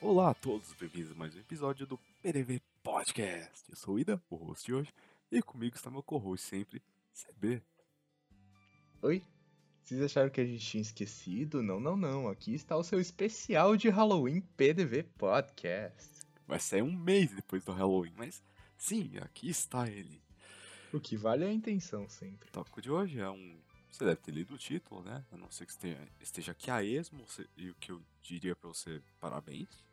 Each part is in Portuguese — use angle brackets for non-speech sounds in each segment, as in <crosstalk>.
Olá a todos, bem-vindos a mais um episódio do PDV Podcast. Eu sou o Ida, o host de hoje, e comigo está meu co-host sempre, CB. Oi? Vocês acharam que a gente tinha esquecido? Não, não, não. Aqui está o seu especial de Halloween PDV Podcast. Vai sair um mês depois do Halloween, mas sim, aqui está ele. O que vale é a intenção sempre. O tópico de hoje é um. Você deve ter lido o título, né? A não ser que esteja, esteja aqui a esmo, e o que eu diria pra você, parabéns.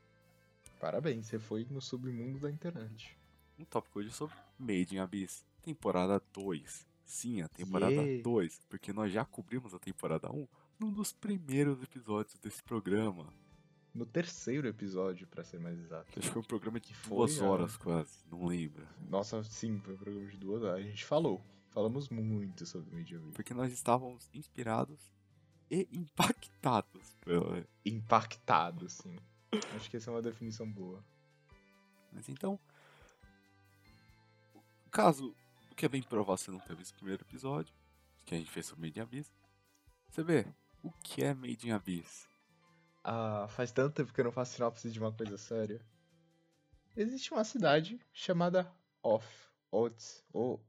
Parabéns, você foi no submundo da internet. O tópico hoje é sobre Made in Abyss, temporada 2. Sim, a temporada Yeah. 2, porque nós já cobrimos a temporada 1 num dos primeiros episódios desse programa. No terceiro episódio, pra ser mais exato. Acho que foi um programa de Foi, duas é. horas quase, não lembro. Nossa, sim, foi um programa de duas horas. A gente falou. Falamos muito sobre Media Porque nós estávamos inspirados e impactados pela. Impactado, sim. Acho que essa é uma definição boa. Mas então. Caso o que é bem provável você não ter visto o primeiro episódio, que a gente fez sobre Made in Abyss, você vê o que é Made in Abyss? Ah, faz tanto tempo que eu não faço sinopse de uma coisa séria. Existe uma cidade chamada Off, Ots, ou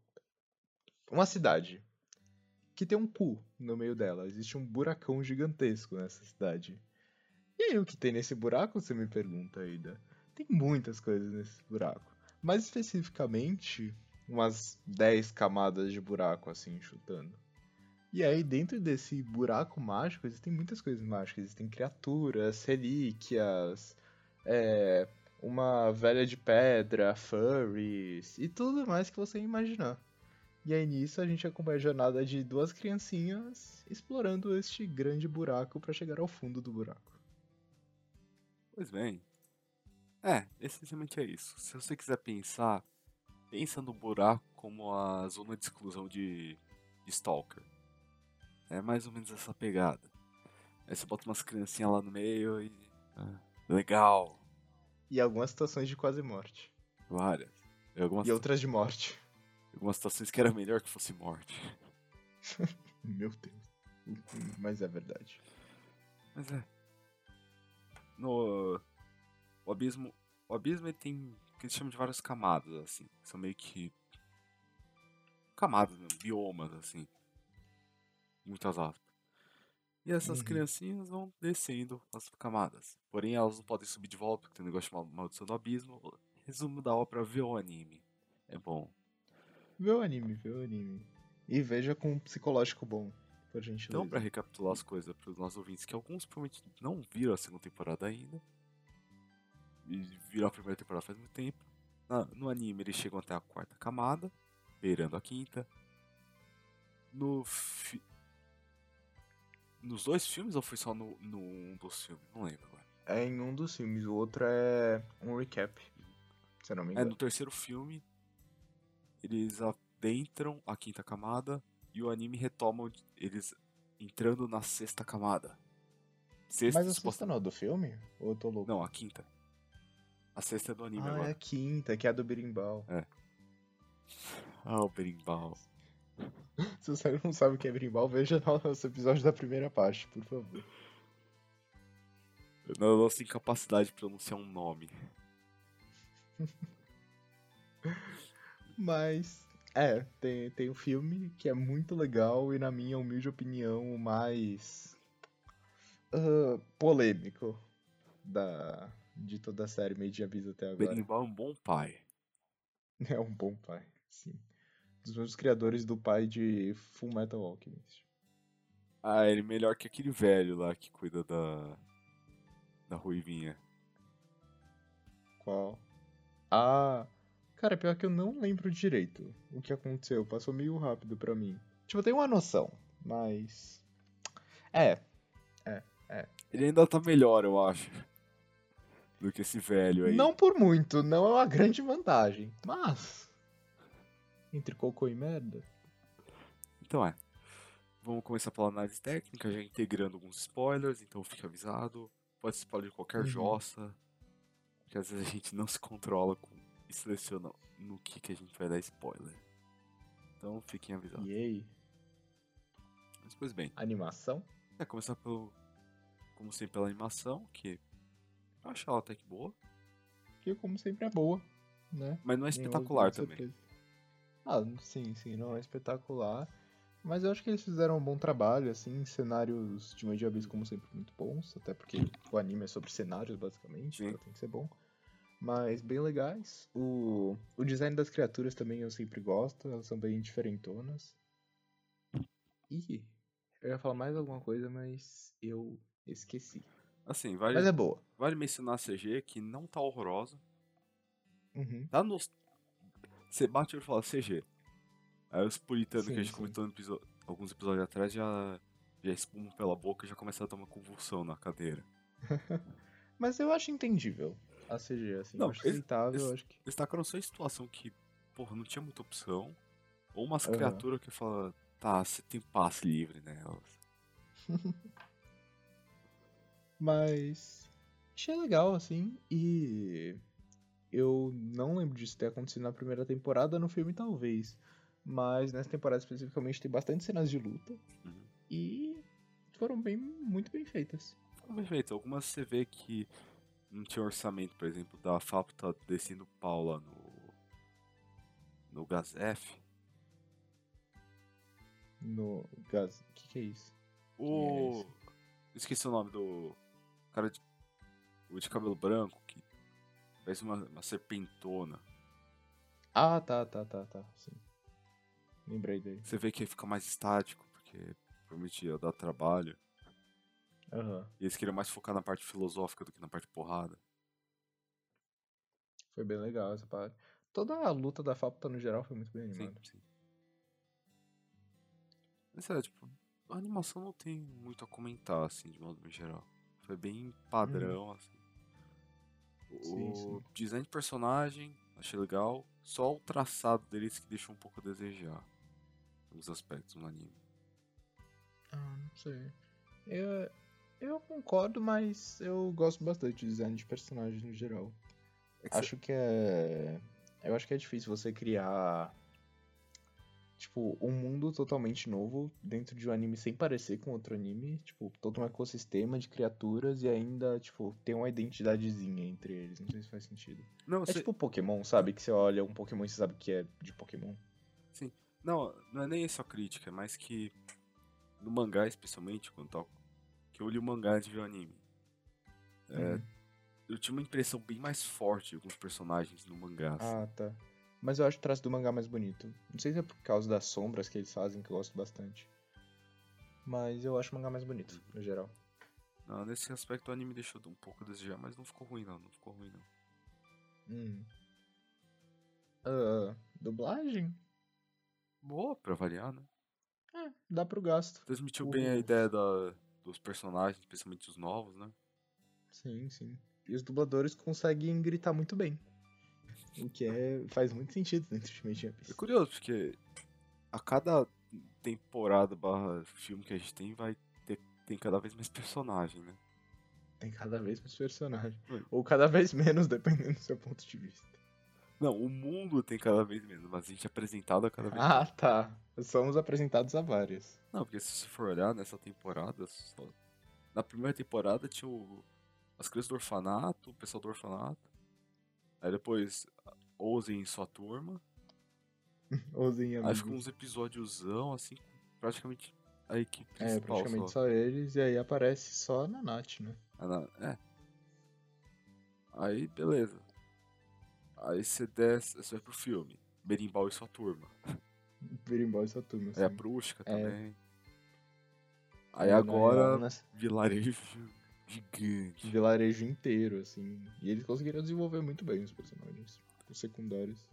uma cidade que tem um cu no meio dela. Existe um buracão gigantesco nessa cidade. E aí, o que tem nesse buraco, você me pergunta, Aida? Tem muitas coisas nesse buraco. Mais especificamente, umas 10 camadas de buraco, assim, chutando. E aí, dentro desse buraco mágico, existem muitas coisas mágicas. Existem criaturas, relíquias, é, uma velha de pedra, furries e tudo mais que você imaginar. E aí nisso a gente acompanha a jornada de duas criancinhas explorando este grande buraco para chegar ao fundo do buraco. Pois bem. É, essencialmente é isso. Se você quiser pensar, pensa no buraco como a zona de exclusão de, de Stalker. É mais ou menos essa pegada. Aí você bota umas criancinhas lá no meio e. ah, legal. E algumas situações de quase morte. Várias. E algumas, E outras de morte. algumas situações que era melhor que fosse morte. <laughs> Meu Deus. Mas é verdade. Mas é. No. O abismo. O abismo ele tem. o que eles chamam de várias camadas, assim. São meio que. Camadas mesmo, biomas, assim. Muitas aspas. E essas Uhum. criancinhas vão descendo as camadas. Porém, elas não podem subir de volta, porque tem um negócio chamado Maldição do Abismo. Resumo da obra, vê o anime. É bom. Vê o anime, vê o anime. E veja com um psicológico bom, por gentileza. Então, pra recapitular as coisas para os nossos ouvintes, que alguns provavelmente não viram a segunda temporada ainda, e viram a primeira temporada faz muito tempo. Na- no anime, eles chegam até a quarta camada, beirando a quinta. No fi- Nos dois filmes ou foi só no, no um dos filmes? Não lembro agora. É em um dos filmes, o outro é um recap. Se não me É, engano. no terceiro filme, eles adentram a quinta camada e o anime retoma eles entrando na sexta camada. Sexta, Mas a sexta não é do filme? Ou eu tô louco? Não, a quinta. A sexta é do anime ah, agora. é a quinta, que é a do berimbau. <laughs> Ah, o berimbau. <laughs> Se você não sabe o que é berimbau, veja nosso episódio da primeira parte, por favor. Na nossa incapacidade de pronunciar um nome. <laughs> Mas, é, tem, tem um filme que é muito legal e, na minha humilde opinião, o mais ah, polêmico da, de toda a série Made in Abyss até O agora. berimbau é um bom pai. <laughs> É um bom pai, sim. Dos meus criadores do pai de Full Metal Alchemist. Ah, ele é melhor que aquele velho lá que cuida da. Da ruivinha. Qual? Ah, cara, pior que eu não lembro direito o que aconteceu. Passou meio rápido pra mim. Tipo, eu tenho uma noção, mas. É, Ele ainda tá melhor, eu acho. Do que esse velho aí. não por muito, não é uma grande vantagem. Mas. Entre cocô e merda. Então é. Vamos começar pela análise técnica, já integrando alguns spoilers, então fica avisado. Pode ser spoiler de qualquer Uhum. jossa. Porque às vezes a gente não se controla com, e seleciona no que, que a gente vai dar spoiler. Então fiquem avisados. E aí? Mas pois bem, Animação? é começar pelo. Como sempre pela animação, que Eu acho ela até que boa. Que como sempre é boa, né? Mas não é espetacular também. Ah, sim, sim, não é espetacular. Mas eu acho que eles fizeram um bom trabalho, assim, cenários de Made Abyss, como sempre, muito bons. Até porque o anime é sobre cenários, basicamente, Sim. então tem que ser bom. Mas bem legais. O, o design das criaturas também eu sempre gosto, elas são bem diferentonas. Ih, eu ia falar mais alguma coisa, mas eu esqueci. Assim, vale, Mas é boa. vale mencionar a CG que não tá horrorosa. Uhum. Tá nos. Você bate e fala CG. Aí os puritanos que a gente sim. comentou no episo- alguns episódios atrás já, já espumam pela boca e já começa a dar uma convulsão na cadeira. <laughs> Mas eu acho entendível a CG, assim. Não, eu acho aceitável, acho que. Destacaram só a situação que, porra, não tinha muita opção. Ou umas Aham. criaturas que fala, tá, você tem passe livre nelas. <laughs> Mas achei legal, assim, e eu não lembro disso ter acontecido na primeira temporada, no filme talvez. Mas nessa temporada especificamente tem bastante cenas de luta Uhum. e foram bem, muito bem feitas. Ficou perfeito. Algumas você vê que não tinha orçamento, por exemplo, da Fábio tá descendo pau lá no. No Gazef. No Gaz. O que, que é isso? O. esse? Esqueci o nome do. Cara de. O de cabelo branco, que parece uma, uma serpentona. Ah, tá, tá, tá, tá. Sim. Lembrei dele. Você vê que fica mais estático, porque provavelmente ia dar trabalho. Aham. E eles queriam mais focar na parte filosófica do que na parte porrada. Foi bem legal essa parte. Toda a luta da Fapta no geral foi muito bem Sim, animada. sim. Mas é, tipo, a animação não tem muito a comentar, assim, de modo geral. Foi bem padrão, assim. O Sim, sim. design de personagem, achei legal. Só o traçado deles que deixou um pouco a desejar. Alguns aspectos no anime. Ah, não sei. Eu, eu concordo, mas eu gosto bastante de design de personagens no geral. É que Acho que é. Eu acho que é difícil você criar. Tipo, um mundo totalmente novo dentro de um anime sem parecer com outro anime. Tipo, todo um ecossistema de criaturas e ainda, tipo, ter uma identidadezinha entre eles. Não sei se faz sentido. Não, É cê- tipo Pokémon, sabe? Que você olha um Pokémon e você sabe que é de Pokémon. não, não é nem a crítica, é mais que no mangá, especialmente, quando tal, que eu li o mangá antes de ver o anime. É, Uhum. eu tinha uma impressão bem mais forte de alguns personagens no mangá. assim. Ah, tá. Mas eu acho o traço do mangá mais bonito. Não sei se é por causa das sombras que eles fazem, que eu gosto bastante. Mas eu acho o mangá mais bonito, no geral. Não, nesse aspecto o anime deixou um pouco a desejar, mas não ficou ruim não, não ficou ruim não. Hum. Ah, dublagem? Boa pra variar, né? É, dá pro gasto. Transmitiu bem a Os- ideia da, dos personagens, especialmente os novos, né? Sim, sim. E os dubladores conseguem gritar muito bem. O que é, faz muito sentido dentro de Made É curioso, porque a cada temporada barra filme que a gente tem, vai ter tem cada vez mais personagem, né? Tem cada vez mais personagem. Ou cada vez menos, <laughs> dependendo do seu ponto de vista. Não, o mundo tem cada vez menos, mas a gente é apresentado a cada vez Ah, tá. Somos apresentados a várias. Não, porque se você for olhar nessa temporada, só- na primeira temporada tinha o... as crianças do orfanato, o pessoal do orfanato. Aí depois, Ozen e sua turma. <laughs> Ousem Aí amigos. ficam uns episódiosão, assim, praticamente a equipe É, principal praticamente só. só eles, e aí aparece só a Nanate, né? Ah, não, É. Aí, beleza. Aí você desce, você vai pro filme. Berimbau e sua turma. Berimbau e sua turma, Aí a assim. Prústica É. também. Aí É, na agora, real, nas- vilarejo <laughs> gigante. vilarejo inteiro, assim. E eles conseguiram desenvolver muito bem os personagens, os secundários.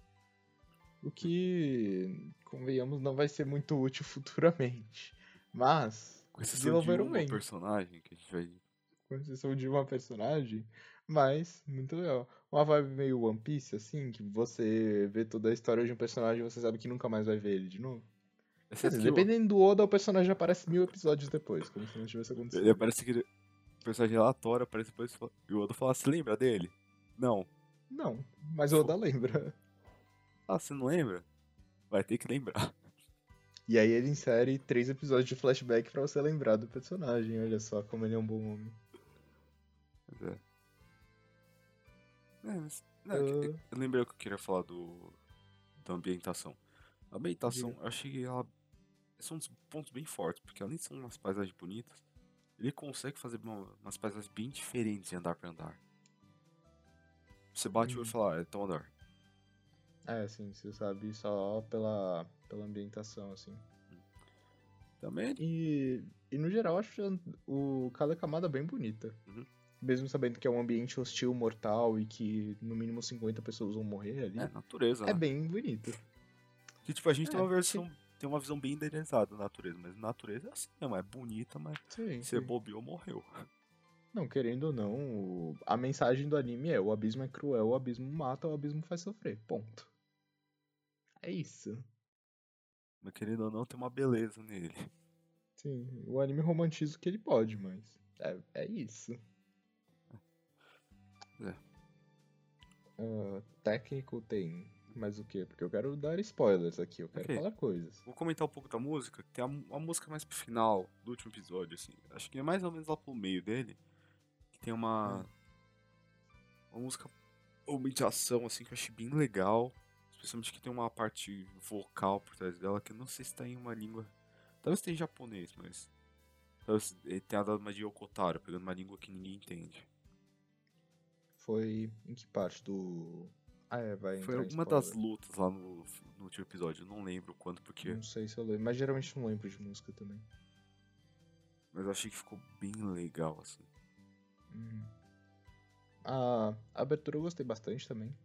O que, convenhamos, não vai ser muito útil <laughs> futuramente. Mas, Com exceção de desenvolveram uma bem. personagem que a gente vai... com exceção de uma personagem, mas muito legal. Uma vibe meio One Piece, assim, que você vê toda a história de um personagem e você sabe que nunca mais vai ver ele de novo. Quer dizer, o- dependendo do Oda, o personagem aparece mil episódios depois, como se não tivesse acontecido. Ele aparece que o personagem relatório, aparece depois e o Oda fala, você lembra dele? Não. Não, mas o Oda lembra. Ah, você não lembra? Vai ter que lembrar. <laughs> E aí ele insere três episódios de flashback pra você lembrar do personagem. Olha só como ele é um bom homem. É, mas- não, que- Ah. eu lembrei o que eu queria falar do da ambientação. A ambientação, Diga. eu achei que ela são uns pontos bem fortes, porque além de ser umas paisagens bonitas, ele consegue fazer uma- umas paisagens bem diferentes de andar pra andar. Você bate o olho Uhum. e fala, ah, é tal andar. É, sim, você sabe só pela, pela ambientação, assim. Também E, e no geral, acho o, cada camada bem bonita. Uhum. Mesmo sabendo que é um ambiente hostil, mortal e que no mínimo 50 pessoas vão morrer ali. é natureza, É né? bem bonito. Que tipo, a gente tem É, uma versão, tem uma visão bem idealizada da natureza, mas natureza é assim mesmo, é bonita, mas Sim, você sim. bobeou, morreu. Não, querendo ou não, o- a mensagem do anime é: o abismo é cruel, o abismo mata, o abismo faz sofrer. Ponto. É isso. Mas querendo ou não, tem uma beleza nele. Sim, o anime romantiza o que ele pode, mas é, é isso. É. Ah, técnico tem mais o quê? Porque eu quero dar spoilers aqui, eu quero Ok. falar coisas. Vou comentar um pouco da música, que tem a, a música mais pro final do último episódio, assim. Acho que é mais ou menos lá pro meio dele. Que tem uma. Uma música. Uma meditação, assim, que eu achei bem legal. Especialmente que tem uma parte vocal por trás dela, que eu não sei se tá em uma língua. Talvez tenha em japonês, mas. Talvez ele tenha dado uma de Yokotaro, pegando uma língua que ninguém entende. Foi em que parte do. Ah, é, vai Foi alguma das lutas lá no, no último episódio, eu não lembro quando, porque. Não sei se eu lembro, mas geralmente não lembro de música também. Mas eu achei que ficou bem legal, assim. Uhum. A abertura eu gostei bastante também.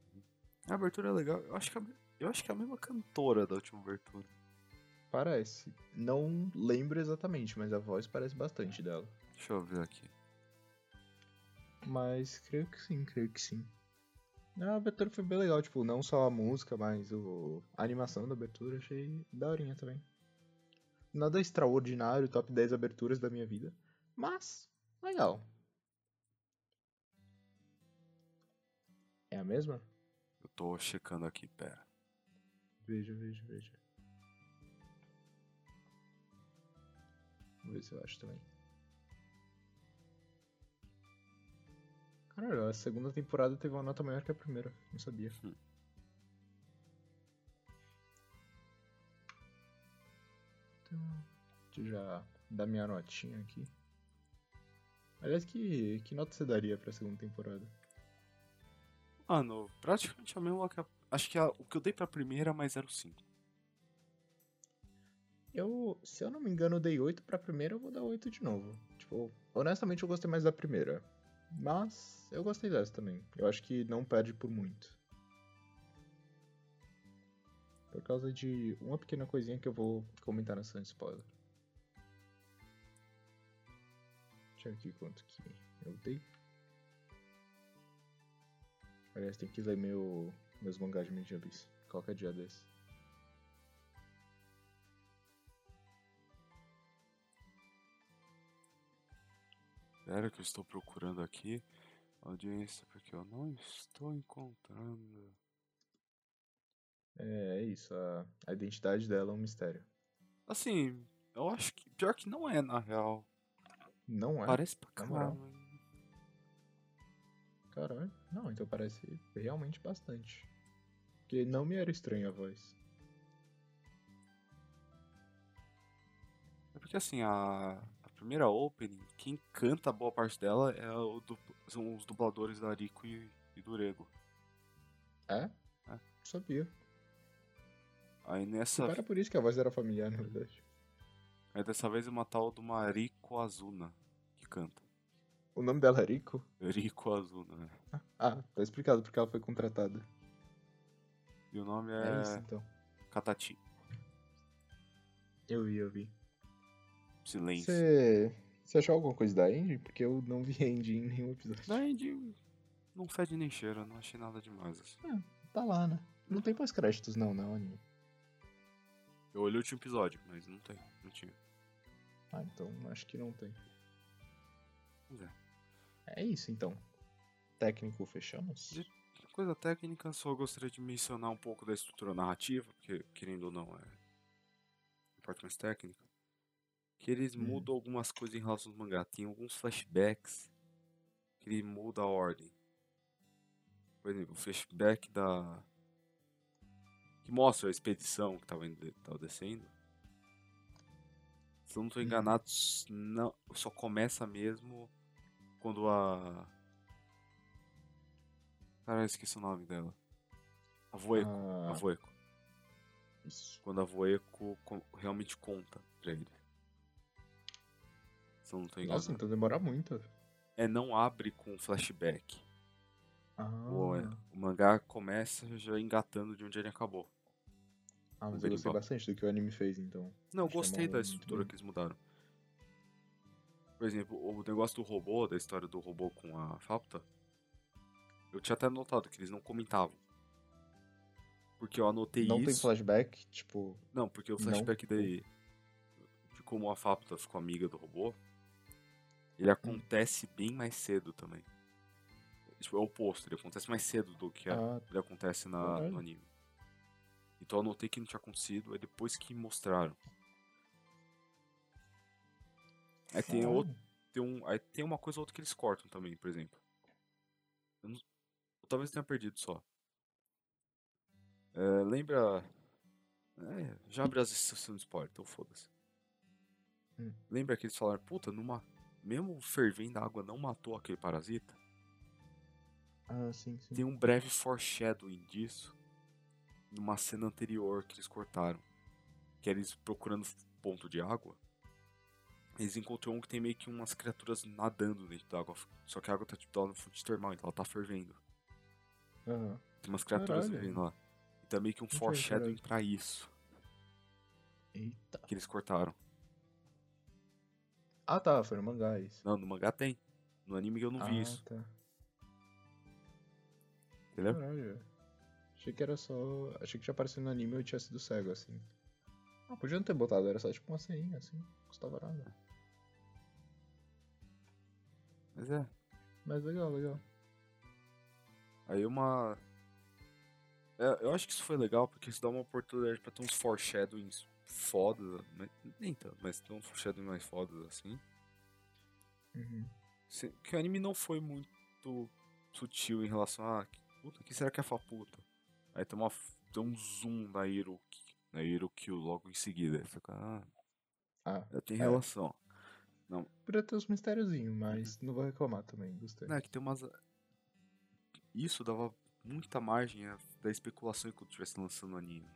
A abertura é legal. Eu acho que, a, eu acho que é a mesma cantora da última abertura. Parece. Não lembro exatamente, mas a voz parece bastante dela. Deixa eu ver aqui. Mas creio que sim, creio que sim. A abertura foi bem legal, tipo, não só a música, mas o... a animação da abertura achei daorinha também. Nada extraordinário, top 10 aberturas da minha vida, mas legal. É a mesma? Eu tô checando aqui, pera. Veja, veja, veja. Vamos ver se eu acho também. Caralho, a segunda temporada teve uma nota maior que a primeira. Não sabia. Hum. Então, deixa eu já dar minha notinha aqui. Aliás, que, que nota você daria pra segunda temporada? Mano, praticamente a mesma que a, Acho que a- o que eu dei pra primeira mais 0,5. Eu, se eu não me engano, dei 8 pra primeira, eu vou dar 8 de novo. Tipo, honestamente eu gostei mais da primeira. Mas eu gostei dessa também. Eu acho que não perde por muito. Por causa de uma pequena coisinha que eu vou comentar de spoiler. Deixa eu ver aqui quanto que eu dei. Aliás, tem que ler meu, meus mangás de Media. Qualquer dia desse. Sério que eu estou procurando aqui. Audiência, porque eu não estou encontrando. É, é isso. A, a identidade dela é um mistério. Assim, eu acho que. Pior que não é, na real. Não é? Parece pra moral. caralho. Não, então parece realmente bastante. Porque não me era estranha a voz. É porque assim, a primeira opening, quem canta boa parte dela é du- são os dubladores da Rico e, e do Rego. É? É. Não sabia. Aí nessa. para por isso que a voz era familiar, na verdade. Aí dessa vez é uma tal do Mariko Azuna que canta. O nome dela é Rico? Rico Azuna, né? Ah, tá explicado porque ela foi contratada. E o nome É, é, isso então. Katachi. Eu vi, eu vi. Silêncio. Você. Você achou alguma coisa da Andy? Porque eu não vi Andy em nenhum episódio. Da Andy não fede nem cheira, não achei nada demais assim. Tá lá, né? Não tem pós-créditos, não, não, anime. Eu olhei o último episódio, mas não tem, não tinha. Ah, então acho que não tem. Pois é. É isso então. Técnico, fechamos? De- Coisa técnica, só gostaria de mencionar um pouco da estrutura narrativa, porque querendo ou não é a parte mais técnica. Que eles Hum. mudam algumas coisas em relação ao mangá. Tem alguns flashbacks que ele muda a ordem. Por exemplo, o flashback da. que mostra a expedição que tava, indo, tava descendo. Se eu não tô Uhum. enganado, s- não, só começa mesmo quando a. Cara, eu esqueci o nome dela. A Voeco. A Ah, Voeco. isso. Quando a Voeco co- realmente conta pra ele. Se eu não tô enganado. Nossa, então demora muito. É, não abre com flashback. Ah, O, é, o mangá começa já engatando de onde ele acabou. ah mas eu gostei bastante do que o anime fez, então. Não, eu gostei da estrutura que eles mudaram. Por exemplo, o negócio do robô, da história do robô com a Falta, eu tinha até notado que eles não comentavam. Porque eu anotei Não tem isso. flashback, tipo. Não, porque o Não, flashback tipo- daí, de como a Falta ficou amiga do robô, ele acontece bem mais cedo também. Tipo, é o oposto, ele acontece mais cedo do que Ah, ele acontece na, no anime. Então eu anotei que não tinha acontecido, aí depois que mostraram. Aí tem, outro, tem, um, aí tem uma coisa ou outra que eles cortam também, por exemplo. Eu, não- eu talvez tenha perdido só. É, lembra. É, já abre as exceções de spoiler, então foda-se. Hum. Lembra que eles falaram, puta, numa, mesmo fervendo a água não matou aquele parasita? Ah, sim, sim. Tem um breve foreshadowing disso numa cena anterior que eles cortaram. Que é eles procurando ponto de água. Eles encontram um que tem meio que umas criaturas nadando dentro da água. Só que a água tá tipo lá no fundo de termal, então ela tá fervendo. Aham. Tem umas criaturas Caralho. vivendo lá. Então é meio que um foreshadowing pra isso Eita. que eles cortaram. Ah, tá, foi no mangá isso. Não, no mangá tem. No anime eu não vi ah, isso. tá. Entendeu? Caralho. Achei que era só. Achei que tinha aparecido no anime e eu tinha sido cego, assim. Ah, podia não ter botado, era só tipo uma ceninha, assim. Não custava nada. Mas é. Mas legal, legal. Aí uma. É, eu acho que isso foi legal porque isso dá uma oportunidade pra ter uns foreshadowings fodas. mas- Nem tanto, mas ter uns foreshadowings mais fodas assim. Uhum. Que o anime não foi muito sutil em relação a. Puta, que será que é a puta? Aí tem, uma, tem um zoom na Hiroki. Na Hiroki logo em seguida. Você fica, ah, Ah, já tem É. relação. podia ter uns mistériozinhos, mas não vou reclamar também, gostei. Não, é que tem umas. Isso dava muita margem da especulação enquanto estivesse lançando o anime.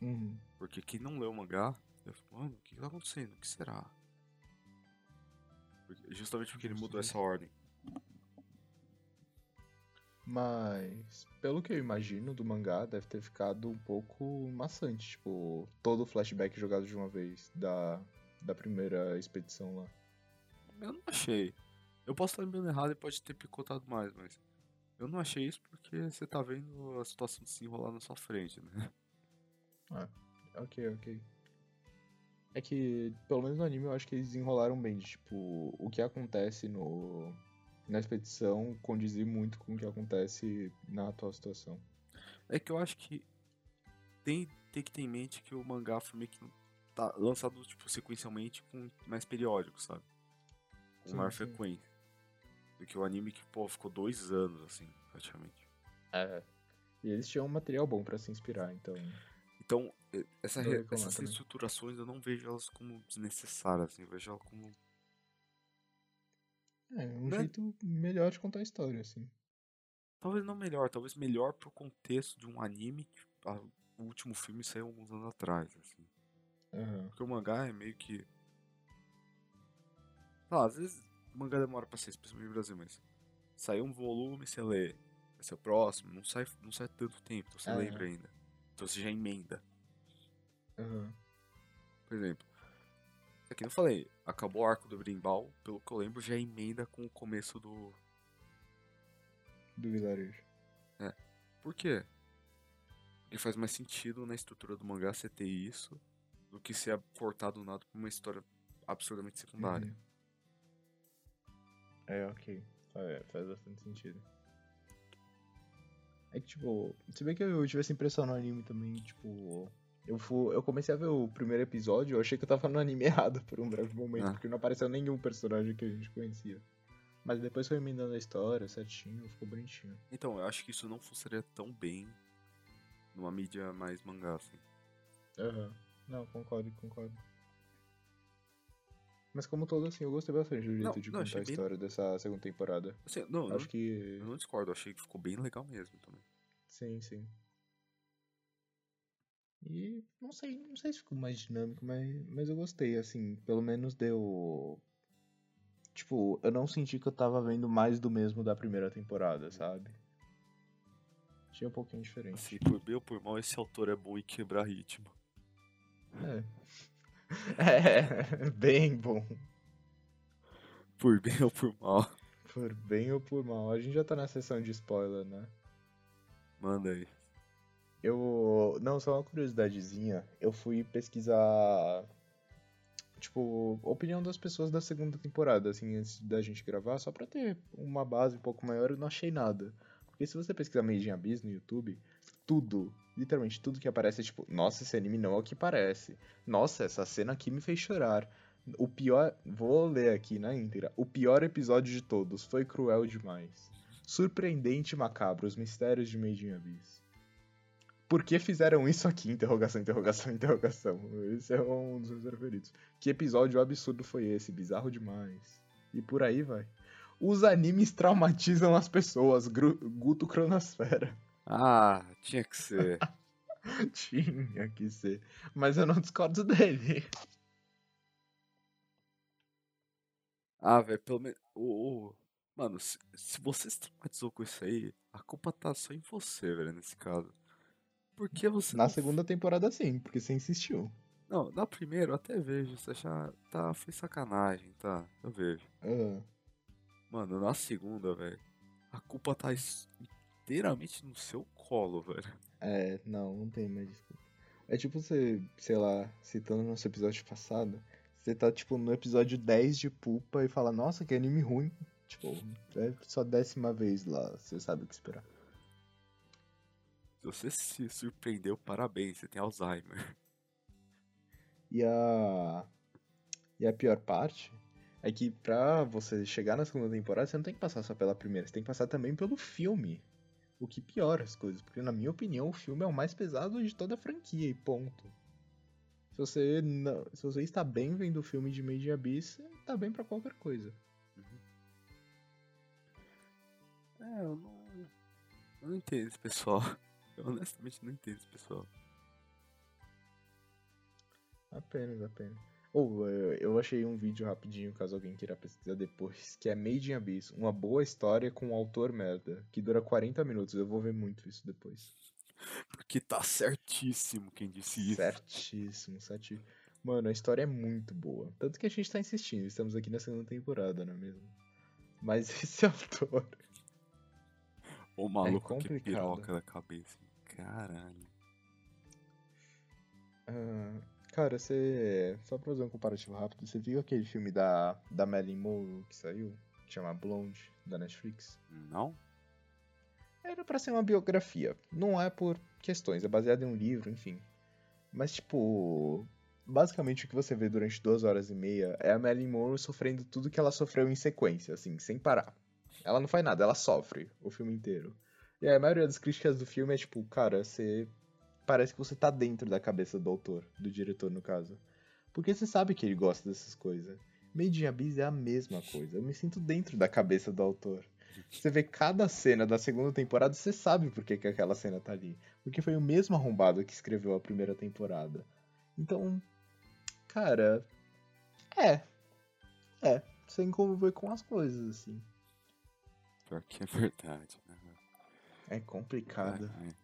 Uhum. Porque quem não leu o mangá, eu fico, mano, o que tá acontecendo? O que será? Porque- justamente porque ele mudou essa ordem. Mas, pelo que eu imagino do mangá, deve ter ficado um pouco maçante, tipo, todo o flashback jogado de uma vez da, da primeira expedição lá. Eu não achei. Eu posso estar lembrando errado e pode ter picotado mais, mas. Eu não achei isso porque você tá vendo a situação se enrolar na sua frente, né? Ok, ok. É que, pelo menos no anime, eu acho que eles enrolaram bem, de, tipo, o que acontece no, na expedição condizir muito com o que acontece na atual situação. É que eu acho que tem, tem que ter em mente que o mangá foi meio que tá lançado tipo, sequencialmente com mais periódico, sabe? Com Sim, maior sim. frequência. Do que o anime que, pô, ficou dois anos, assim, praticamente. É. E eles tinham um material bom pra se inspirar, então. Então, essa re- essas reestruturações eu não vejo elas como desnecessárias, assim, eu vejo elas como. É um Né? jeito melhor de contar a história, assim. Talvez não melhor, talvez melhor pro contexto de um anime que a- o último filme saiu alguns anos atrás, assim. Aham. Porque o mangá é meio que. Lá, às vezes o mangá demora pra sair, especialmente no Brasil, mas. Saiu um volume, você lê. Vai ser o próximo, não sai, não sai tanto tempo, então você É. lembra ainda. Então você já emenda. Aham. Por exemplo, é que eu falei, acabou o arco do Brimbal, pelo que eu lembro, já emenda com o começo do. Do vilarejo. Por quê? Porque faz mais sentido na estrutura do mangá você ter isso do que ser cortado do nada por uma história absurdamente secundária. Uhum. É, ok. É, faz bastante sentido. É que, tipo, se bem que eu tive essa impressão no anime também, tipo. Eu, fu eu comecei a ver o primeiro episódio, eu achei que eu tava no anime <laughs> errado por um breve momento, Ah. porque não apareceu nenhum personagem que a gente conhecia. Mas depois foi emendando a história certinho, ficou bonitinho. Então, eu acho que isso não funcionaria tão bem numa mídia mais mangá, assim. Aham. Não, concordo, concordo. Mas como todo, assim, eu gostei bastante do jeito Não, de não, contar a bem- história dessa segunda temporada. Assim, não, eu Acho não, que. eu não discordo, achei que ficou bem legal mesmo também. Sim, sim. E não sei, não sei se ficou mais dinâmico, mas, mas eu gostei, assim, pelo menos deu. Tipo, eu não senti que eu tava vendo mais do mesmo da primeira temporada, sabe? Achei um pouquinho diferente. Assim, por bem ou por mal, esse autor é bom em quebrar ritmo. É. <laughs> É, bem bom. Por bem ou por mal. Por bem ou por mal. A gente já tá na sessão de spoiler, né? Manda aí. Eu. Não, só uma curiosidadezinha. Eu fui pesquisar. Tipo, opinião das pessoas da segunda temporada, assim, antes da gente gravar, só pra ter uma base um pouco maior, eu não achei nada. Porque se você pesquisar Made in Abyss no YouTube, tudo, literalmente tudo que aparece é tipo, nossa, esse anime não é o que parece. Nossa, essa cena aqui me fez chorar. O pior. Vou ler aqui na íntegra. O pior episódio de todos foi cruel demais. Surpreendente e macabro, os mistérios de Made in Abyss. Por que fizeram isso aqui? Interrogação, interrogação, <laughs> interrogação. Esse é um dos meus preferidos. Que episódio absurdo foi esse? Bizarro demais. E por aí vai. Os animes traumatizam as pessoas. Gru- Guto Cronosfera. Ah, tinha que ser. <laughs> Tinha que ser. Mas eu não discordo dele. Ah, velho, pelo menos. ô, ô, Mano, se, se você se traumatizou com isso aí, a culpa tá só em você, velho, nesse caso. Por que você. Na não segunda temporada, sim, porque você insistiu. Não, na primeira eu até vejo, você já tá, foi sacanagem, tá? Eu vejo. Ah, Mano, na segunda, velho, a culpa tá es- inteiramente no seu colo, velho. é, não, não tem mais desculpa. É tipo você, sei lá, citando nosso episódio passado, você tá, tipo, no episódio 10 de Pupa e fala, nossa, que anime ruim. Tipo, é só décima vez lá, você sabe o que esperar. Se você se surpreendeu, parabéns, você tem Alzheimer. E a. E a pior parte é que pra você chegar na segunda temporada, você não tem que passar só pela primeira, você tem que passar também pelo filme. O que piora as coisas, porque na minha opinião o filme é o mais pesado de toda a franquia, e ponto. Se você, não, se você está bem vendo o filme de Made Abyss, você tá bem pra qualquer coisa. É, eu não. Eu não entendo esse pessoal. <laughs> Eu honestamente não entendo esse pessoal. Apenas, apenas. Ou eu, eu achei um vídeo rapidinho, caso alguém queira pesquisar depois, que é Made in Abyss, uma boa história com um autor merda, que dura 40 minutos. Eu vou ver muito isso depois. Porque tá certíssimo quem disse isso. Certíssimo, certíssimo. Mano, a história é muito boa. Tanto que a gente tá insistindo, estamos aqui na segunda temporada, não é mesmo? Mas <laughs> esse autor. O maluco que complicado. piroca da cabeça. Caralho. ah, cara, você. Só pra fazer um comparativo rápido, você viu aquele filme da, da Marilyn Monroe que saiu? Que chama Blonde, da Netflix? Não? Era pra ser uma biografia. Não é por questões, é baseado em um livro, enfim. Mas, tipo. Basicamente o que você vê durante duas horas e meia é a Marilyn Monroe sofrendo tudo que ela sofreu em sequência, assim, sem parar. Ela não faz nada, ela sofre o filme inteiro. E a maioria das críticas do filme é tipo, cara, você. Parece que você tá dentro da cabeça do autor, do diretor no caso. Porque você sabe que ele gosta dessas coisas. Made in Abyss é a mesma coisa. Eu me sinto dentro da cabeça do autor. Você vê cada cena da segunda temporada, você sabe por que, que aquela cena tá ali. Porque foi o mesmo arrombado que escreveu a primeira temporada. Então, cara. É. É. Sem conviver com as coisas, assim. Pior que é verdade, né? É complicado. É, É,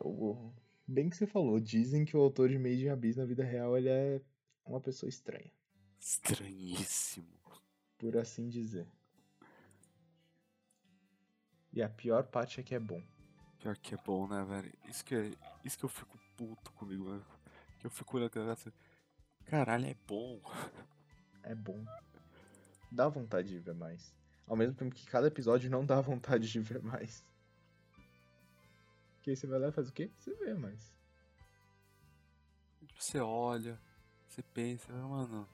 o... Bem que você falou, dizem que o autor de Made in Abyss na vida real ele é uma pessoa estranha, Estranhíssimo. por assim dizer. E a pior parte é que é bom. Pior que é bom, né, velho? Isso que, é, isso que eu fico puto comigo, velho. Que eu fico olhando aquela assim, Caralho, é bom. É bom. Dá vontade de ver mais. Ao mesmo tempo que cada episódio não dá vontade de ver mais. Que aí você vai lá e faz o quê? Você vê mais. Tipo, Você olha, você pensa, mano.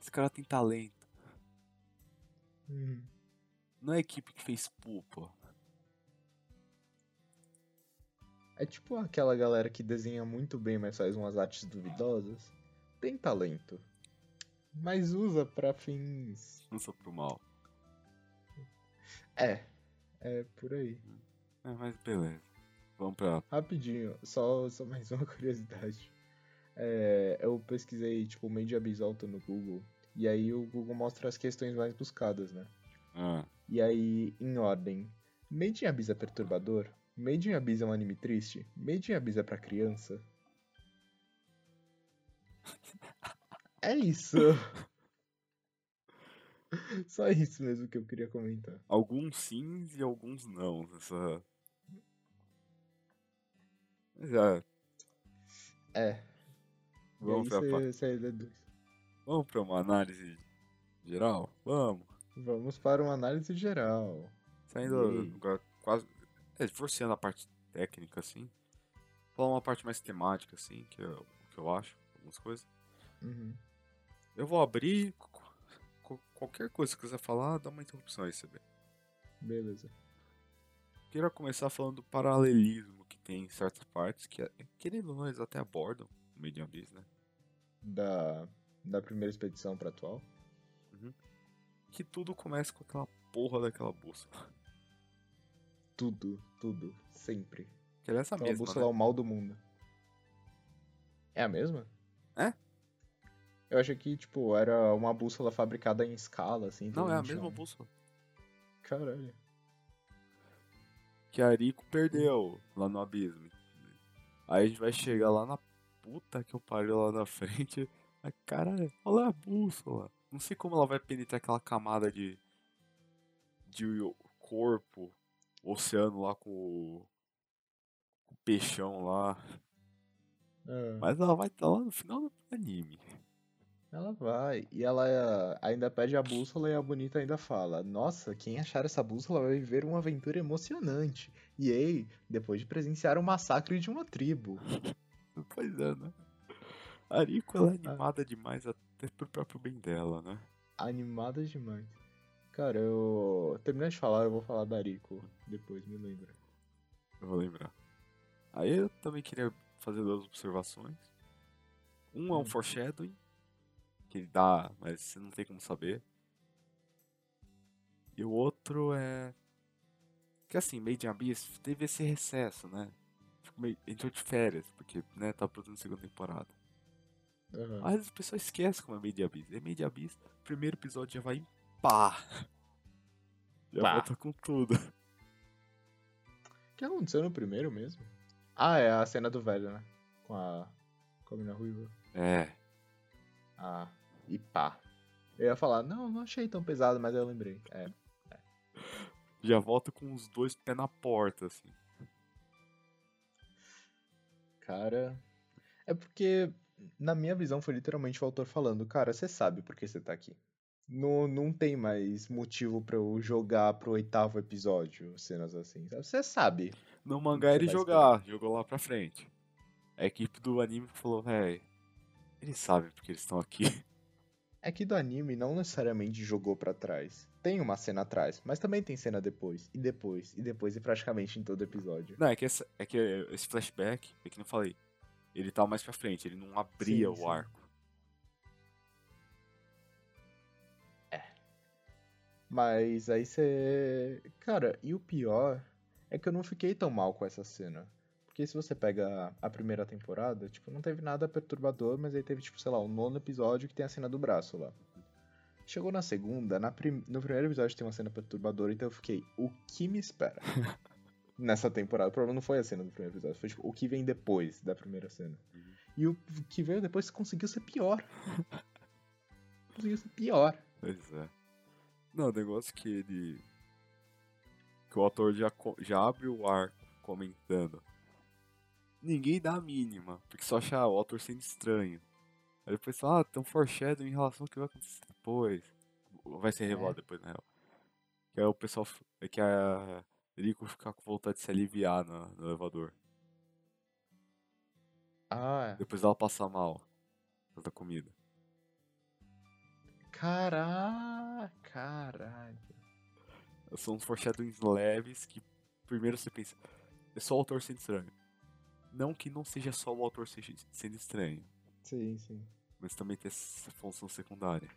Esse cara tem talento. Uhum. Não é a equipe que fez Pulpa. É tipo aquela galera que desenha muito bem, mas faz umas artes duvidosas. Tem talento. Mas usa pra fins. Não sou pro mal. É. É por aí. É, mas beleza. Vamos pra. Rapidinho, só, só mais <laughs> uma curiosidade. É, eu pesquisei, tipo, Made Abyss Alto no Google. E aí o Google mostra as questões mais buscadas, né? Ah, E aí, em ordem. Made in Abyss é perturbador? Made in Abyss é um anime triste? Made in Abyss é pra criança? <laughs> É isso. <laughs> <laughs> Só isso mesmo que eu queria comentar. alguns sims e alguns não. Essa. Mas é. É. Vamos pra, vamos pra uma análise geral? Vamos. Vamos para uma análise geral. Saindo E quase. É, forçando a parte técnica, assim. Falar uma parte mais temática, assim, que eu, que eu acho, algumas coisas. Uhum. Eu vou abrir. Qualquer coisa que você quiser falar, dá uma interrupção aí, CB. Beleza. Queria começar falando do paralelismo que tem em certas partes, que, é- querendo ou não, eles até abordam o Medium Abyss, né? Da, da primeira expedição pra atual. Que tudo começa com aquela porra daquela bússola. Tudo, tudo. Sempre. Que é essa Aquela mesma, bússola é né? o mal do mundo. É a mesma? É? Eu achei que, tipo, era uma bússola fabricada em escala, assim. Não, é a mesma chama. bússola. Caralho. Que a Rico perdeu lá no abismo. Aí a gente vai chegar lá na puta que eu pariu lá na frente. A cara, olha a bússola. Não sei como ela vai penetrar aquela camada de. de corpo, oceano lá com o. com o peixão lá. Ah, Mas ela vai estar lá no final do anime. Ela vai. E ela ainda pede a bússola e a bonita ainda fala: Nossa, quem achar essa bússola vai viver uma aventura emocionante. E aí, depois de presenciar o massacre de uma tribo. <laughs> Pois é, né? A Rico ela é animada demais até pro próprio bem dela, né? Animada demais. Cara, eu. Terminando de falar, eu vou falar da Rico. Depois, me lembra. Eu vou lembrar. Aí eu também queria fazer duas observações. Um é um Hum. foreshadowing, que ele dá, mas você não tem como saber. E o outro é. Que assim, Made in Abyss teve esse recesso, né? Ficou meio... Entrou de férias, porque, né, tá produzindo segunda temporada. Aham. Mas as pessoas esquecem como é Made in Abyss. É Made in Abyss, primeiro episódio já vai em pá. Já Pá. volta com tudo. O que aconteceu no primeiro mesmo? Ah, é a cena do velho, né? Com a. Com a mina ruiva. É. Ah, e pá. Eu ia falar, não, não achei tão pesado, mas eu lembrei. É. Já volta com os dois pés na porta, assim. Cara. É porque, na minha visão, foi literalmente o autor falando, cara, você sabe por que você tá aqui. Não, não tem mais motivo pra eu jogar pro oitavo episódio cenas assim? Você sabe. No mangá ele jogar, jogou lá pra frente. A equipe do anime falou, véi, eles sabem porque eles estão aqui. <laughs> É que do anime não necessariamente jogou pra trás. Tem uma cena atrás, mas também tem cena depois, e depois, e depois, e praticamente em todo episódio. Não, é que, essa, é que esse flashback, é que não falei, ele tava mais pra frente, ele não abria Sim, o sim. arco. Mas aí você. Cara, e o pior é que eu não fiquei tão mal com essa cena. Porque se você pega a primeira temporada, tipo, não teve nada perturbador, mas aí teve, tipo, sei lá, o nono episódio que tem a cena do braço lá. Chegou na segunda, na prim- no primeiro episódio tem uma cena perturbadora, então eu fiquei, o que me espera? <laughs> Nessa temporada. O problema não foi a cena do primeiro episódio, foi tipo, o que vem depois da primeira cena. Uhum. E o que veio depois conseguiu ser pior. <laughs> conseguiu ser pior. Pois é. Não, o negócio que ele. Que o autor já, co- já abre o arco comentando. Ninguém dá a mínima, porque só acha o autor sendo estranho. Aí depois fala, ah, tem um foreshadow em relação ao que vai acontecer depois. Vai ser revelado depois, na real. Que aí o pessoal. É que a Rico fica com vontade de se aliviar no, no elevador. Ah, Depois ela passa mal. Da comida. Caralho, caralho. São uns foreshadowings leves que primeiro você pensa, é só o autor sendo estranho. Não que não seja só o autor sendo estranho, Sim, sim. mas também tem essa função secundária.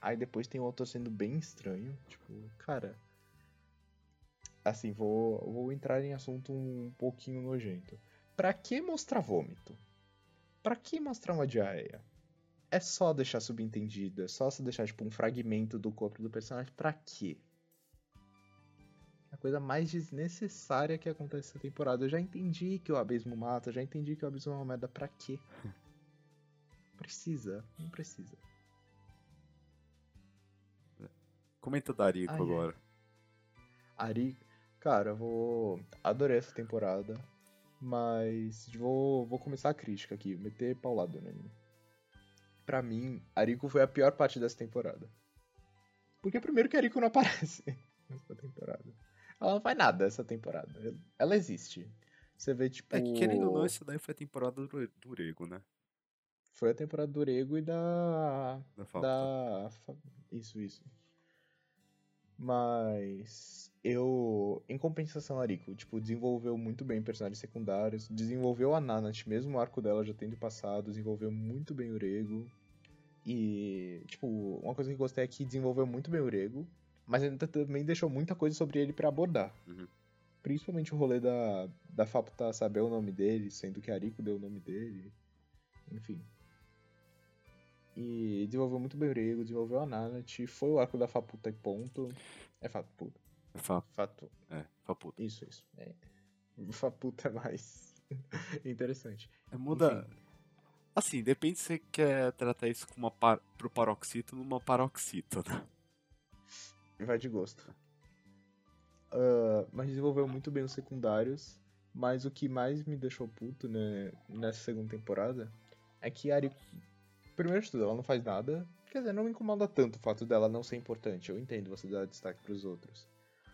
Aí depois tem o autor sendo bem estranho. Tipo, cara. Assim, vou, vou entrar em assunto um pouquinho nojento. Pra que mostrar vômito? Pra que mostrar uma diarreia? É só deixar subentendido, é só se deixar tipo um fragmento do corpo do personagem. Pra quê? Coisa mais desnecessária que acontece essa temporada. Eu já entendi que o abismo mata, eu já entendi que o abismo é uma merda. Pra quê? <laughs> Precisa? Não precisa. Comenta da Arico Ai, agora. Ari, cara, eu vou. Adorei essa temporada. Mas vou, vou começar a crítica aqui, meter paulada no anime. Pra mim, Ariko foi a pior parte dessa temporada. Porque primeiro que a Ariko não aparece <laughs> nessa temporada. Ela não faz nada essa temporada. Ela existe. Você vê, tipo. É que querendo ou não, essa daí foi a temporada do, do Urego, né? Foi a temporada do Orego e da. Da falta. Da. Isso, isso. Mas eu, em compensação, Ariko, tipo, desenvolveu muito bem personagens secundários, desenvolveu a Nanat, mesmo o arco dela já tendo passado, desenvolveu muito bem o Rego. E, tipo, uma coisa que gostei é que desenvolveu muito bem o Rego, mas ainda também deixou muita coisa sobre ele pra abordar. Uhum. Principalmente o rolê da, da Faputa saber o nome dele, sendo que a Ariko deu o nome dele. Enfim. E desenvolveu muito bem o Rego, desenvolveu a Nanat, foi o arco da Faputa e ponto. É Faputa. É fa... Fato. É, faputa. Isso, isso. É. <laughs> Faputa é mais <laughs> interessante. É, muda. Enfim. Assim, depende se você quer tratar isso como uma par... pro paroxítono numa paroxítona. Vai de gosto. Ah, mas desenvolveu muito bem os secundários. Mas o que mais me deixou puto né, nessa segunda temporada é que a Ari. Primeiro de tudo, ela não faz nada. Quer dizer, não me incomoda tanto o fato dela não ser importante. Eu entendo você dar destaque pros outros.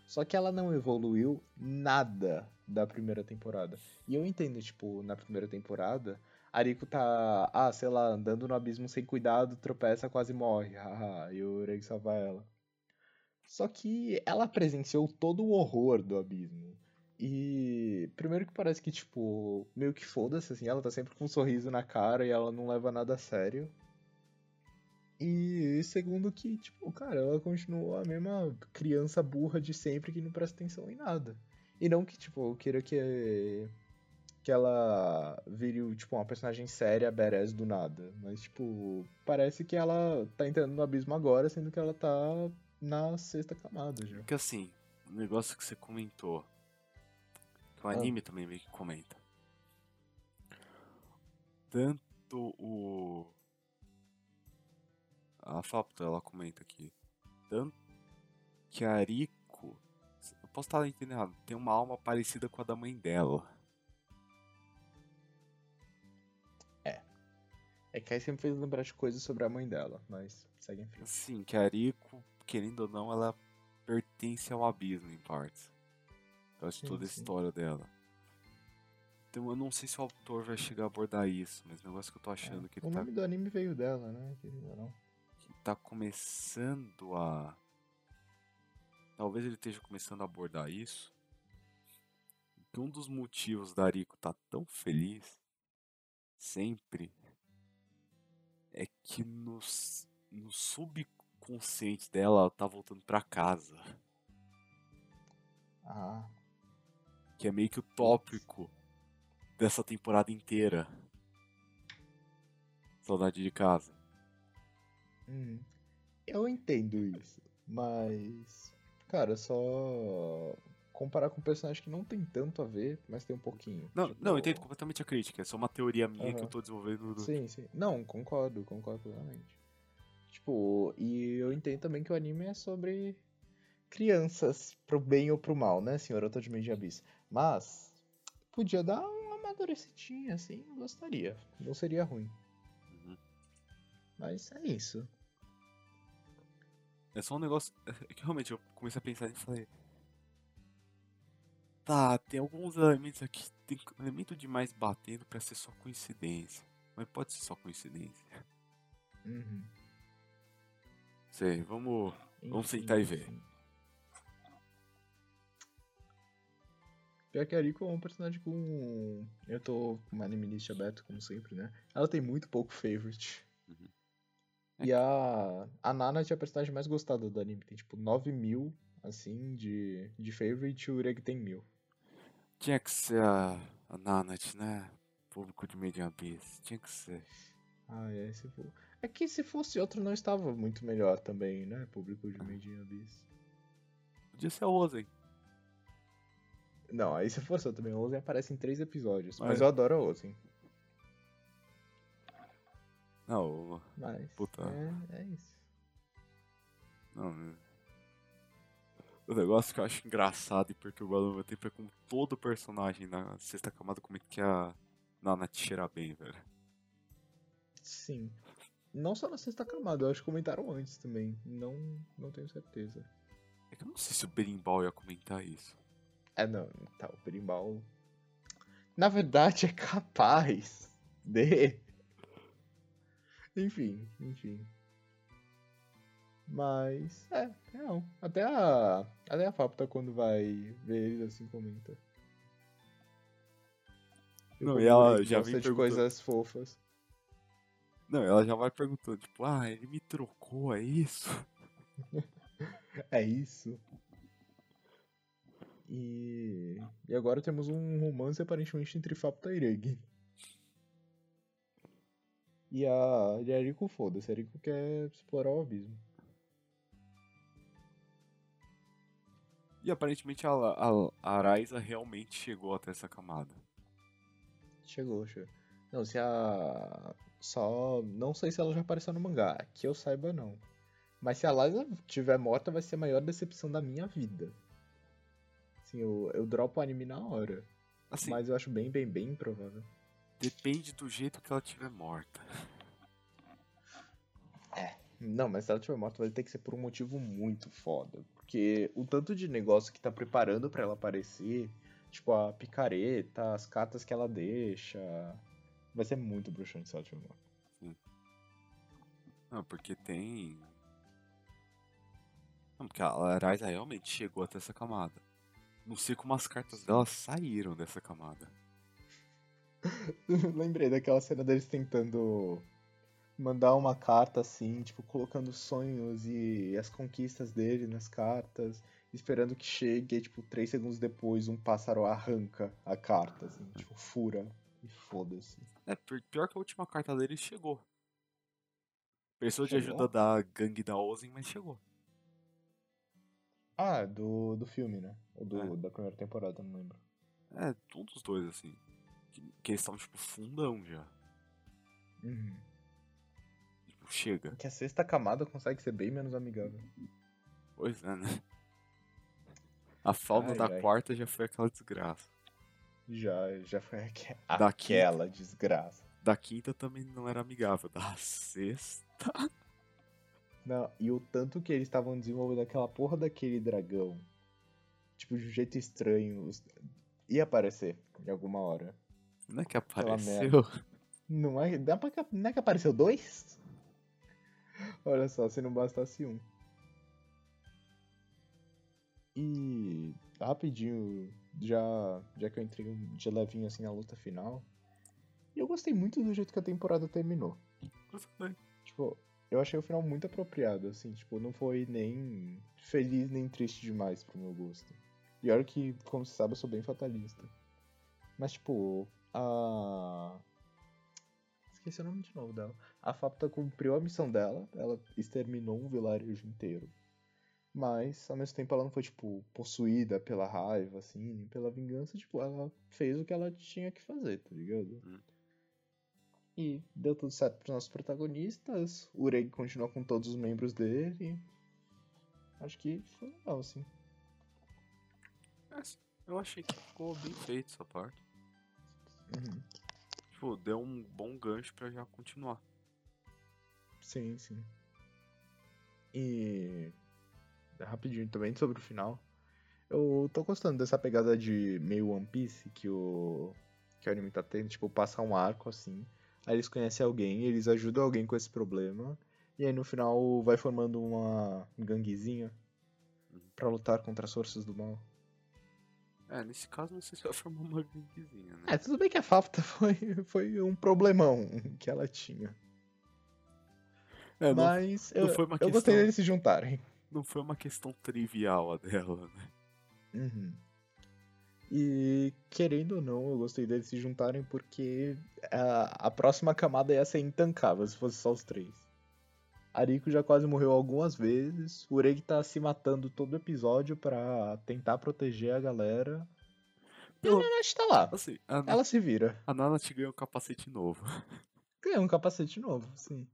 Só que ela não evoluiu nada da primeira temporada. E eu entendo, tipo, na primeira temporada, Ariko tá, ah, sei lá, andando no abismo sem cuidado, tropeça, quase morre. Haha, e o Ureg salva ela. Só que ela presenciou todo o horror do abismo. E primeiro que parece que, tipo, meio que foda-se, assim, ela tá sempre com um sorriso na cara e ela não leva nada a sério. E segundo que, tipo, cara, ela continuou a mesma criança burra de sempre que não presta atenção em nada. E não que, tipo, eu queira que que ela vire, tipo, uma personagem séria, badass do nada. Mas, tipo, parece que ela tá entrando no abismo agora, sendo que ela tá na sexta camada já. Porque assim, o negócio que você comentou, que o Ah. anime também meio que comenta. Tanto o. A Fapto, ela comenta aqui. Tanto que a Ariko. Eu posso estar entendendo errado, tem uma alma parecida com a da mãe dela. É que aí sempre fez lembrar de coisas sobre a mãe dela, mas segue em frente. Assim, que a Ariko, querendo ou não, ela pertence ao abismo em partes. De Sim, toda a sim. história dela. Então eu não sei se o autor vai chegar a abordar isso, mas o negócio que eu tô achando que o ele tá, nome do anime veio dela, né? Querida ou não. que tá começando a. Talvez ele esteja começando a abordar isso. Que um dos motivos da Ariko tá tão feliz sempre é que no, s- no subconsciente dela ela tá voltando pra casa. Ah, Que é meio que o tópico dessa temporada inteira. Saudade de casa. Uhum. Eu entendo isso, mas. Cara, só. Comparar com um personagem que não tem tanto a ver, mas tem um pouquinho. Não, Tipo, não, eu entendo completamente a crítica. É só uma teoria minha que eu tô desenvolvendo. do- Sim, sim. Não, concordo, concordo plenamente. Tipo, e eu entendo também que o anime é sobre crianças, pro bem ou pro mal, né, senhora Todd de Abyss. Mas, podia dar uma amadurecidinha, assim, eu gostaria. Não seria ruim. Uhum. Mas é isso. É só um negócio. <laughs> É que realmente eu comecei a pensar e falei. Tá, tem alguns elementos aqui. Tem elemento demais batendo pra ser só coincidência. Mas pode ser só coincidência. Uhum. Sei, vamos. Vamos sentar e ver. enfim. Pior que a Rico é um personagem com. Eu tô com uma anime list aberta, como sempre, né? Ela tem muito pouco favorite. Uhum. E a. A Nana é a personagem mais gostada do anime. Tem tipo 9 mil, assim, de, de favorite e o Ureg tem mil. Tinha que ser a, a Nanat, né? Público de Medium Abyss. Tinha que ser. Ah, é. Se for... É que se fosse outro não estava muito melhor também, né? Público de Made in Abyss. Podia ser a Ozen. Não, aí se fosse outro também, o Ozen aparece em três episódios. Mas- Mas eu adoro a Ozen. Não, o- Mas. Puta. É, é isso. não. né? O negócio que eu acho engraçado e perturbador ao mesmo tempo é como todo personagem na sexta camada como é que a Nanat cheira bem, velho. Sim. Não só na sexta camada, eu acho que comentaram antes também. Não, não tenho certeza. É que eu não sei se o Berimbau ia comentar isso. É, não, tá, o Berimbau. Na verdade, é capaz de. <laughs> Enfim, enfim. Mas, é, não. Até a. Até a Fapta, quando vai ver eles, assim, comenta. Não, como e ela já vem de perguntando- coisas fofas. Não, ela já vai perguntando, tipo, ah, ele me trocou, é isso? <laughs> É isso. E, e agora temos um romance aparentemente entre Fapta e Ireg. E a, Eriko foda-se, a Eriko quer explorar o abismo. E aparentemente a, a, a Araiza realmente chegou até essa camada. Chegou, chegou. Não, se a. Só. Não sei se ela já apareceu no mangá. Que eu saiba, não. Mas se a Liza tiver morta, vai ser a maior decepção da minha vida. Assim, eu, eu dropo o anime na hora. Assim, Mas eu acho bem, bem, bem improvável. depende do jeito que ela tiver morta. Não, mas se ela tiver morta, vai ter que ser por um motivo muito foda. Porque o tanto de negócio que tá preparando pra ela aparecer, tipo a picareta, as cartas que ela deixa. Vai ser muito bruxante se ela tiver morta. Não, porque tem. Não, porque a Araiza realmente chegou até essa camada. Não sei como as cartas dela saíram dessa camada. <laughs> Lembrei daquela cena deles tentando mandar uma carta assim, tipo, colocando sonhos e as conquistas dele nas cartas, esperando que chegue, e, tipo, três segundos depois um pássaro arranca a carta, assim, tipo, fura e foda-se. É, pi- pior que a última carta dele chegou. Precisou de ajuda da gangue da Ozen, mas chegou. Ah, do, do filme, né? Ou do, É. da primeira temporada, não lembro. É, um dos dois, assim. Que, que eles estavam, tipo, fundão já. Uhum. Tipo, chega. Que a sexta camada consegue ser bem menos amigável. Pois é, né? A fauna Ai, da ai. quarta já foi aquela desgraça. Já, já foi Da aquela desgraça. Da quinta também não era amigável. Da sexta. Não, e o tanto que eles estavam desenvolvendo aquela porra daquele dragão, tipo, de um jeito estranho, ia aparecer em alguma hora. Não é que apareceu. Não é, dá pra, não é que apareceu dois? Olha só, se não bastasse um. E rapidinho, já, já que eu entrei de levinho assim na luta final, eu gostei muito do jeito que a temporada terminou. Também. Tipo, eu achei o final muito apropriado, assim, tipo, não foi nem feliz nem triste demais pro meu gosto. E olha que, como você sabe, eu sou bem fatalista. Mas, tipo, a. Esqueci o nome de novo dela. A Fapta cumpriu a missão dela, ela exterminou um vilarejo inteiro. Mas, ao mesmo tempo, ela não foi, tipo, possuída pela raiva, assim, nem pela vingança. Tipo, ela fez o que ela tinha que fazer, tá ligado? Hum. E deu tudo certo pros nossos protagonistas. O Ureg continua com todos os membros dele. Acho que foi legal, assim. É, Eu achei que ficou bem feito essa parte. Uhum. Tipo, deu um bom gancho pra já continuar. Sim, sim. E. Rapidinho também sobre o final. Eu tô gostando dessa pegada de meio One Piece que o. que o anime tá tendo. Tipo, passar um arco assim. Aí eles conhecem alguém, eles ajudam alguém com esse problema. E aí no final vai formando uma ganguezinha pra lutar contra as forças do mal. É, nesse caso não sei se vai formar uma ganguezinha, né? É, tudo bem que a Fafta <laughs> foi, foi um problemão que ela tinha. É, não, Mas não eu, uma eu gostei deles se juntarem. Não foi uma questão trivial a dela, né? Uhum. E querendo ou não, eu gostei deles se juntarem porque a, a próxima camada ia ser intancável se fosse só os três. Ariko já quase morreu algumas vezes, o Ureg tá se matando todo episódio pra tentar proteger a galera. E a Nanashi tá lá, Assim, a, ela se vira. a Nana te ganhou um capacete novo. Ganhou um capacete novo, sim.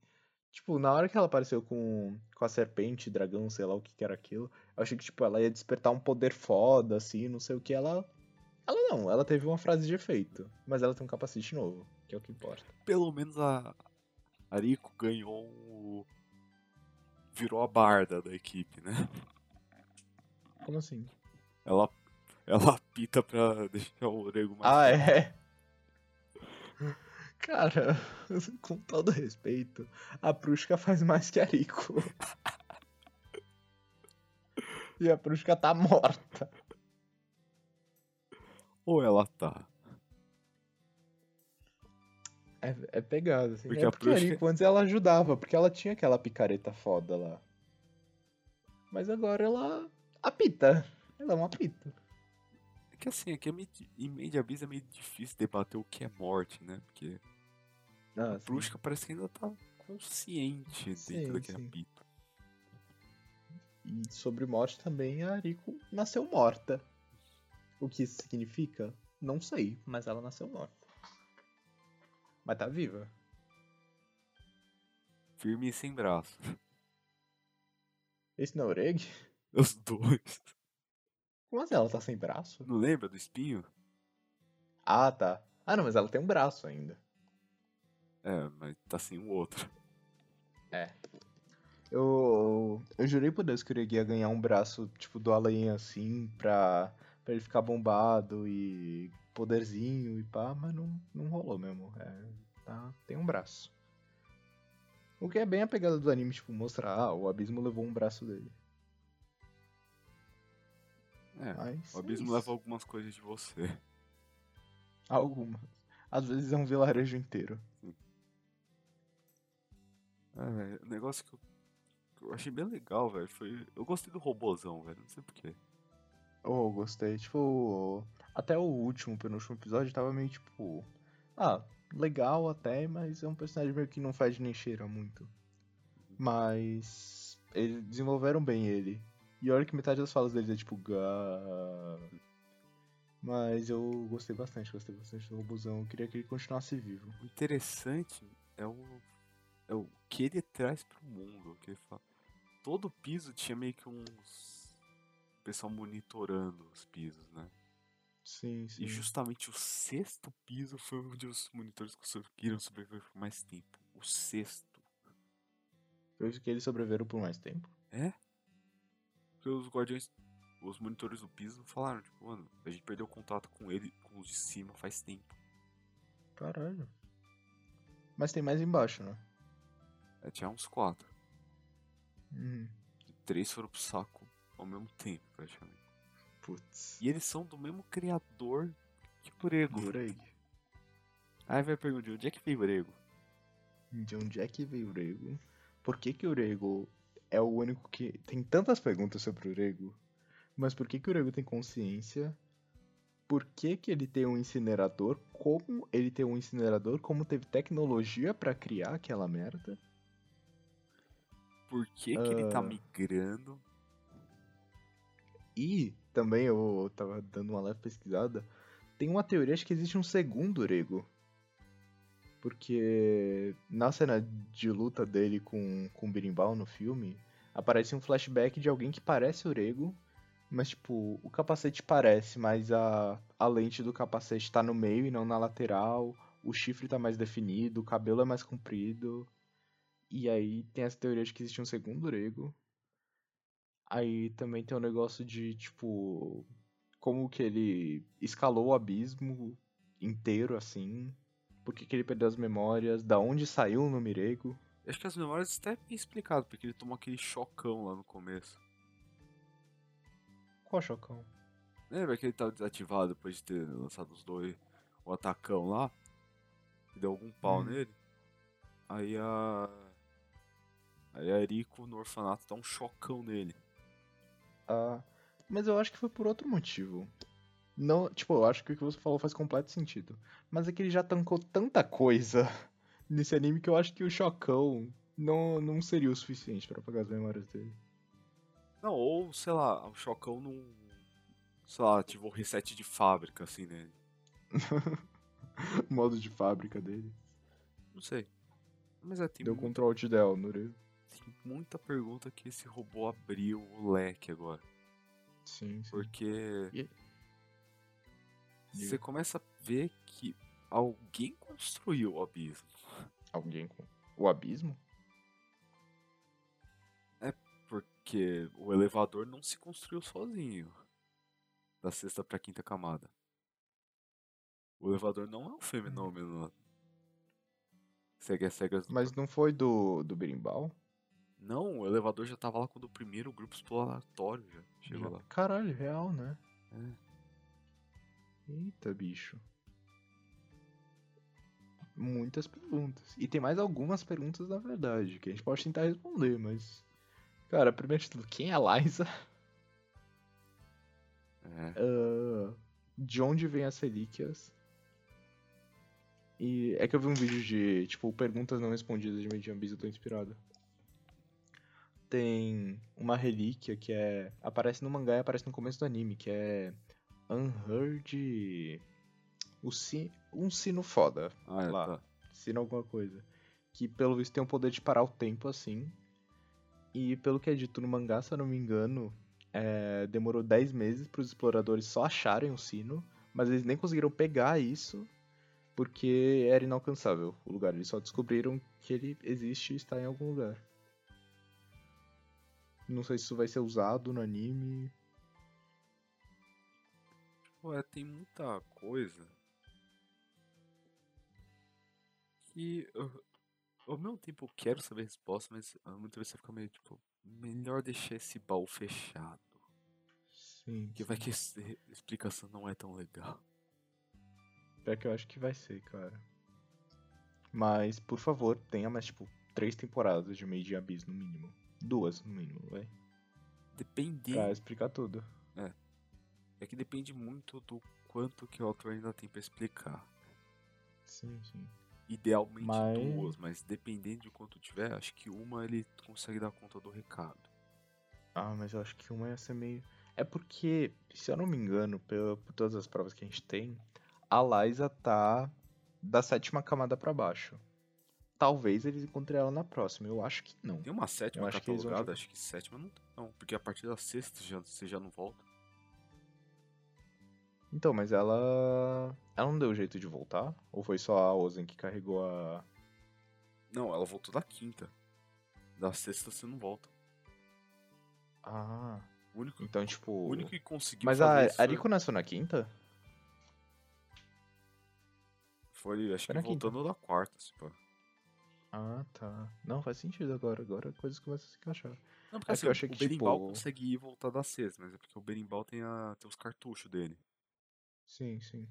Tipo, na hora que ela apareceu com, com a serpente, dragão, sei lá o que que era aquilo, eu achei que, tipo, ela ia despertar um poder foda, assim, não sei o que. Ela. Ela não, ela teve uma frase de efeito. Mas ela tem um capacete novo, que é o que importa. Pelo menos a Ariko ganhou o... Virou a barda da equipe, né? Como assim? Ela, ela apita pra <laughs> deixar o Orego mais Ah, é? Cara, <laughs> com todo respeito, a Prushka faz mais que a Rico. <laughs> E a Prushka tá morta. Ou ela tá? É, é pegado, assim. Porque é a porque a Rico antes ela ajudava, porque ela tinha aquela picareta foda lá. Mas agora ela apita. Ela é uma apita. É que assim, aqui é meio, em Made Abyss é meio difícil debater o que é morte, né? Porque Ah, a Prushka parece que ainda tá consciente Sim, dentro daquele sim. apito. E sobre morte também, a Rico nasceu morta. O que isso significa? Não sei, mas ela nasceu morta. Mas tá viva. Firme e sem braço. Esse não é o Ureg? Os dois. Como assim ela tá sem braço? Não lembra do espinho? Ah, tá. Ah, não, mas ela tem um braço ainda. É, mas tá sem o outro. Eu, eu jurei por Deus que o Ureg ia ganhar um braço, tipo, do além assim, pra, pra ele ficar bombado e poderzinho e pá, mas não, não rolou mesmo. É, tá, tem um braço. O que é bem a pegada do anime, tipo, mostrar, ah, o abismo levou um braço dele. É, Mas o é abismo isso. leva algumas coisas de você. Algumas. Às vezes é um vilarejo inteiro. É, o negócio que eu, que eu achei bem legal, velho, foi... Eu gostei do robozão, velho, não sei porquê. Oh, gostei. Tipo, até o último, penúltimo episódio tava meio tipo. Ah, legal até, mas é um personagem meio que não faz nem cheira muito. Mas. Eles desenvolveram bem ele. E olha que metade das falas dele é tipo. Gá. Mas eu gostei bastante, gostei bastante do robôzão. Eu queria que ele continuasse vivo. O interessante é o, é o que ele traz pro mundo. Que ele fala. Todo piso tinha meio que uns. Pessoal monitorando os pisos, né? Sim, sim. E justamente o sexto piso foi onde os monitores conseguiram sobreviver por mais tempo. O sexto. Foi isso que eles sobreviveram por mais tempo. É? Porque os guardiões, os monitores do piso falaram, tipo, mano, a gente perdeu contato com ele, com os de cima faz tempo. Caralho. Mas tem mais embaixo, né? É, tinha uns quatro. Uhum. E três foram pro saco ao mesmo tempo, praticamente. Putz. E eles são do mesmo criador que o. Ureg. Aí vai perguntar, onde é que veio o Brego? De onde é que veio o Urego? Por que que o Urego é o único que... Tem tantas perguntas sobre o Urego, mas por que que o Urego tem consciência? Por que que ele tem um incinerador? Como ele tem um incinerador? Como teve tecnologia pra criar aquela merda? Por que, que ele tá Ah. migrando? E também eu tava dando uma leve pesquisada. Tem uma teoria de que existe um segundo Urego. Porque na cena de luta dele com, com o Birimbau no filme, aparece um flashback de alguém que parece Urego, mas tipo, o capacete parece, mas a, a lente do capacete tá no meio e não na lateral, o chifre tá mais definido, o cabelo é mais comprido. E aí tem essa teoria de que existe um segundo Urego. Aí também tem o negócio de, tipo, como que ele escalou o abismo inteiro, assim. Por que, que ele perdeu as memórias, da onde saiu o nome Rego. Acho que as memórias até bem explicado, porque ele tomou aquele chocão lá no começo. Qual chocão? Lembra que ele tava desativado depois de ter lançado os dois, o atacão lá? Que deu algum pau Hum. nele? Aí a. Aí a Eriko no orfanato dá um chocão nele. Ah, mas eu acho que foi por outro motivo. Não, tipo, eu acho que o que você falou faz completo sentido. Mas é que ele já tancou tanta coisa <laughs> nesse anime que eu acho que o chocão não, não seria o suficiente pra apagar as memórias dele. Não, ou sei lá, o chocão não. Sei lá, ativou o reset de fábrica assim <laughs> o modo de fábrica dele. Não sei. Mas é, tem, Deu mu- Ctrl Alt Del, Nure. tem muita pergunta que esse robô abriu o leque agora. Sim, sim. Porque. E- Você começa a ver que alguém construiu o abismo. Alguém com o abismo? Porque o elevador não se construiu sozinho. Da sexta pra quinta camada. O elevador não é um fenômeno. Segue as regras do. Mas não foi do, do berimbau? Não, o elevador já tava lá quando o primeiro grupo exploratório já chegou lá. Caralho, real, né? É. Eita, bicho. Muitas perguntas. E tem mais algumas perguntas, na verdade, que a gente pode tentar responder, mas. Cara, primeiro de tudo, quem é a Liza? É. Ah, de onde vêm as relíquias? E é que eu vi um vídeo de, tipo, perguntas não respondidas de Median Beast, eu tô inspirado. Tem uma relíquia que é. Aparece no mangá e aparece no começo do anime, que é. Unheard. O si... Um sino foda. Ah, é, lá. tá. Sino alguma coisa. Que pelo visto tem o poder de parar o tempo assim. E pelo que é dito no mangá, se eu não me engano, é, demorou 10 meses para os exploradores só acharem o sino, mas eles nem conseguiram pegar isso porque era inalcançável o lugar. Eles só descobriram que ele existe e está em algum lugar. Não sei se isso vai ser usado no anime. Ué, tem muita coisa que eu, ao mesmo tempo eu quero saber a resposta, mas mesmo tempo você fica meio tipo, melhor deixar esse baú fechado. Sim. Que vai que essa explicação não é tão legal. Pior que eu acho que vai ser, cara. Mas, por favor, tenha mais, tipo, três temporadas de Made in Abyss, no mínimo. Duas, no mínimo, vai. Depende. Pra explicar tudo. É que depende muito do quanto que o autor ainda tem pra explicar. Sim, sim. Idealmente Mas- duas, mas dependendo de quanto tiver, acho que uma ele consegue dar conta do recado. Ah, mas eu acho que uma ia ser meio. É porque, se eu não me engano, pela- por todas as provas que a gente tem, a Liza tá da sétima camada pra baixo. Talvez eles encontrem ela na próxima. Eu acho que não. Tem uma sétima Eu acho que catalogada, acho que sétima não tem. Não, porque a partir da sexta já, você já não volta. Então, mas ela. Ela não deu jeito de voltar? Ou foi só a Ozen que carregou a. Não, ela voltou da quinta. Da sexta você não volta. Ah. O único, Então, tipo. o único que conseguiu Mas a isso foi- Ariko nasceu na quinta? foi, acho Foi que na quinta. voltando da quarta, se pá. Ah, tá. Não, faz sentido agora. Agora coisas começam a se encaixar. Não, porque É que assim, eu achei o que, berimbau tipo- consegue ir voltar da sexta, mas é porque o berimbau tem, a, tem os cartuchos dele. Sim, sim.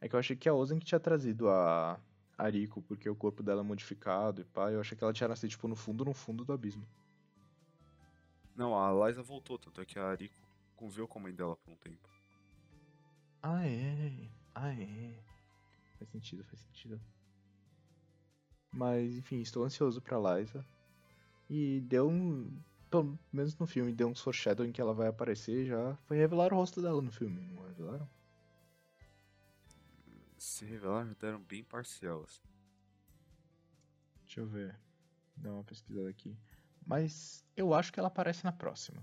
É que eu achei que a Ozen que tinha trazido a Ariko, porque o corpo dela é modificado e pá. Eu achei que ela tinha nascido, tipo, no fundo, no fundo do abismo. Não, a Liza voltou, tanto é que a Ariko conviveu com a mãe dela por um tempo. Ah, é. Ah, é. Faz sentido, faz sentido. Mas, enfim, estou ansioso pra Liza. E deu um. Pelo menos no filme, deu um foreshadowing que ela vai aparecer já. Foi revelar o rosto dela no filme, não revelaram? Se revelar, deram bem parcial, assim. Deixa eu ver. Dar uma pesquisada aqui. Mas eu acho que ela aparece na próxima.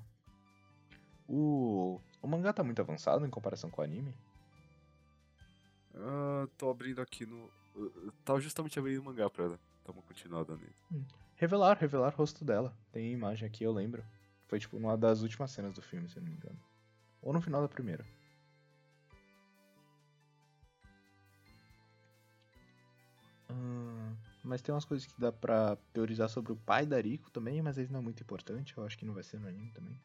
O, o mangá tá muito avançado em comparação com o anime. Ah, tô abrindo aqui no. eu Tava justamente abrindo o mangá pra dar uma continuada nele. Revelar, revelar o rosto dela. Tem imagem aqui, eu lembro. Foi tipo numa das últimas cenas do filme, se eu não me engano. Ou no final da primeira. Mas tem umas coisas que dá pra teorizar sobre o pai da Rico também, mas isso não é muito importante. Eu acho que não vai ser no anime também.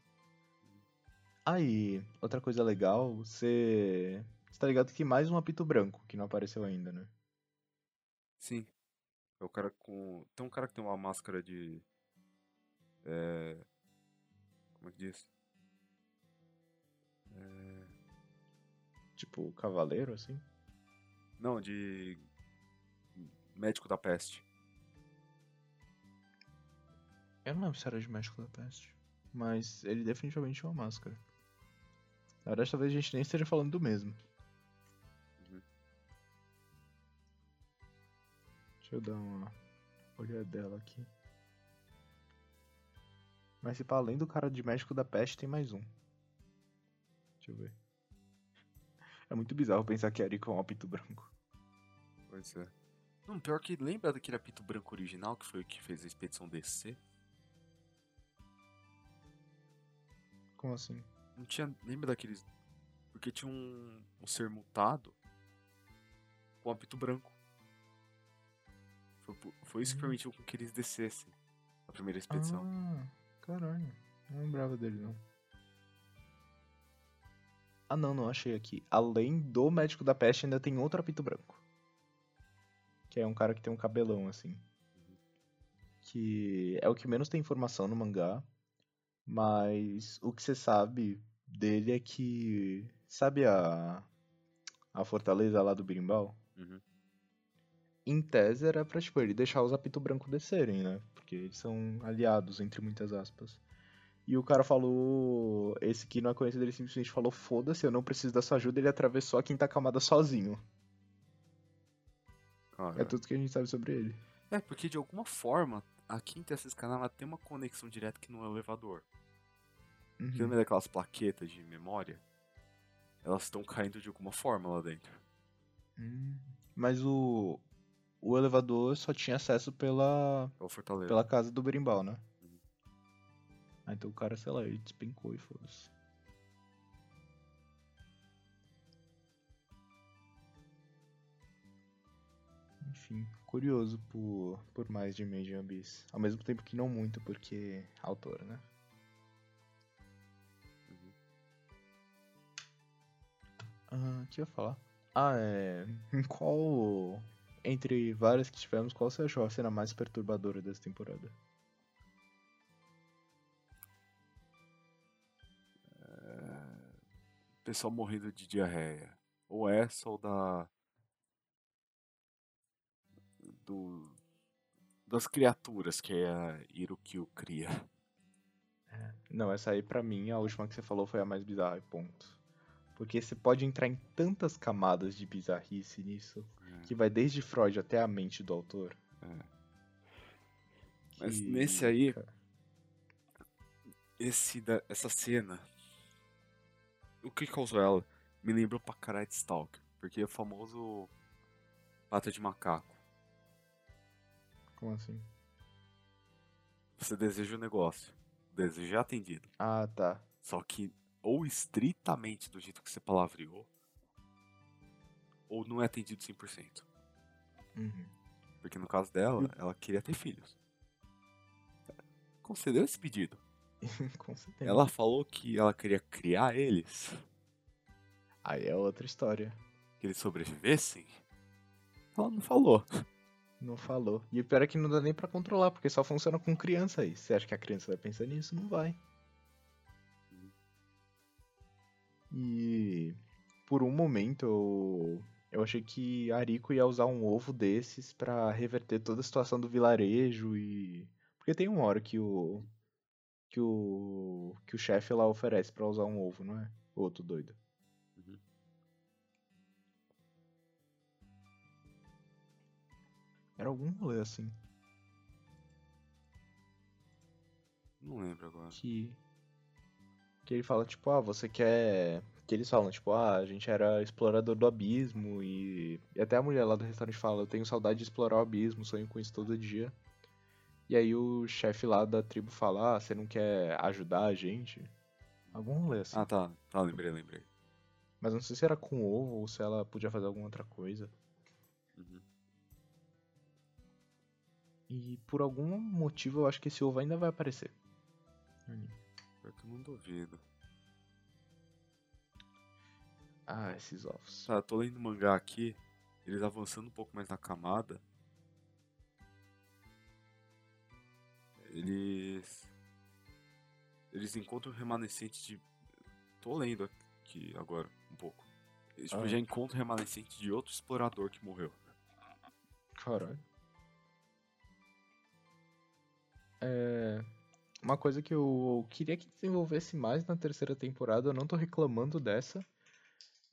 Aí, outra coisa legal, você. Você tá ligado que mais um apito branco que não apareceu ainda, né? Sim. É o cara com. Tem um cara que tem uma máscara de. É. Como é que diz? É... Tipo, cavaleiro, assim. Não, de. Médico da peste. Eu não lembro se era de México da Peste. Mas ele definitivamente tinha uma máscara. Na verdade, talvez a gente nem esteja falando do mesmo. Deixa eu dar uma olhadela aqui. Mas se para além do cara de México da Peste, tem mais um. Deixa eu ver. É muito bizarro pensar que Ariko é um apito branco. Pois é. Não, pior que lembra daquele apito branco original que foi o que fez a expedição DC? Como assim? Não tinha. Lembra daqueles. Porque tinha um, um ser mutado com um apito branco. Foi, po- foi isso que Hum. permitiu com que eles descessem a primeira expedição. Ah, caralho. Não lembrava dele, não. Ah, não, não achei aqui. Além do Médico da Peste, ainda tem outro apito branco. Que é um cara que tem um cabelão, assim. Que é o que menos tem informação no mangá. Mas o que você sabe dele é que. Sabe a. A fortaleza lá do Birimbau? Uhum. Em tese era pra, tipo, ele deixar os apito branco descerem, né? Porque eles são aliados, entre muitas aspas. E o cara falou. Esse que não é conhecido, ele simplesmente falou: foda-se, eu não preciso da sua ajuda. Ele atravessou a quinta camada sozinho. Cara, É tudo que a gente sabe sobre ele. É, porque de alguma forma a quinta essa escala ela tem uma conexão direta que no elevador. Uhum. Porque lembra daquelas plaquetas de memória? Elas estão caindo de alguma forma lá dentro. Hum. Mas o. O elevador só tinha acesso pela. É pela casa do Berimbau, né? Uhum. Ah, então o cara, sei lá, ele despencou e foda-se. Enfim, curioso por, por mais de Made Abyss. Ao mesmo tempo que não muito, porque autor, né? Uhum. Ah, o que eu ia falar? Ah, é. Em <laughs> qual. Entre várias que tivemos, qual você achou a cena mais perturbadora dessa temporada? Pessoal morrendo de diarreia. Ou essa ou da. Do. Das criaturas que a Irukyu cria. Não, essa aí pra mim, a última que você falou foi a mais bizarra, ponto. Porque você pode entrar em tantas camadas de bizarrice nisso, que vai desde Freud até a mente do autor. Mas que- nesse aí, esse da, essa cena. O que causou ela? Me lembrou pra caralho de Stalker. Porque é o famoso. Pata de macaco. Como assim? Você deseja o negócio. O desejo é atendido. Ah, tá. Só que ou estritamente do jeito que você palavreou, ou não é atendido 100%. Uhum. Porque no caso dela, ela queria ter filhos. Concedeu esse pedido. <laughs> Com certeza. Ela falou que ela queria criar eles, Aí é outra história. que eles sobrevivessem. Ela não falou. Não falou. E o pior é que não dá nem pra controlar, porque só funciona com criança aí. Você acha que a criança vai pensar nisso? Não vai. E por um momento eu, eu achei que Ariko ia usar um ovo desses pra reverter toda a situação do vilarejo e porque tem uma hora que o que o que o chefe lá oferece pra usar um ovo, não é? Outro doido. Uhum. Era algum rolê assim Não lembro agora. que que ele fala tipo, ah, você quer que eles falam tipo, ah, a gente era explorador do abismo e, e até a mulher lá do restaurante fala, eu tenho saudade de explorar o abismo, sonho com isso todo dia. E aí o chefe lá da tribo fala, ah, você não quer ajudar a gente? Algum rolê assim. Ah, tá. Tá, lembrei, lembrei. Mas não sei se era com ovo ou se ela podia fazer alguma outra coisa. Uhum. E por algum motivo eu acho que esse ovo ainda vai aparecer. Pior que eu não duvido. Ah, esses ovos. Tá, tô lendo mangá aqui, eles avançando um pouco mais na camada. Eles. Eles encontram remanescentes de. Tô lendo aqui agora, um pouco. Eles tipo, Ah. já encontram remanescente de outro explorador que morreu. Caralho. É... Uma coisa que eu queria que desenvolvesse mais na terceira temporada, eu não tô reclamando dessa,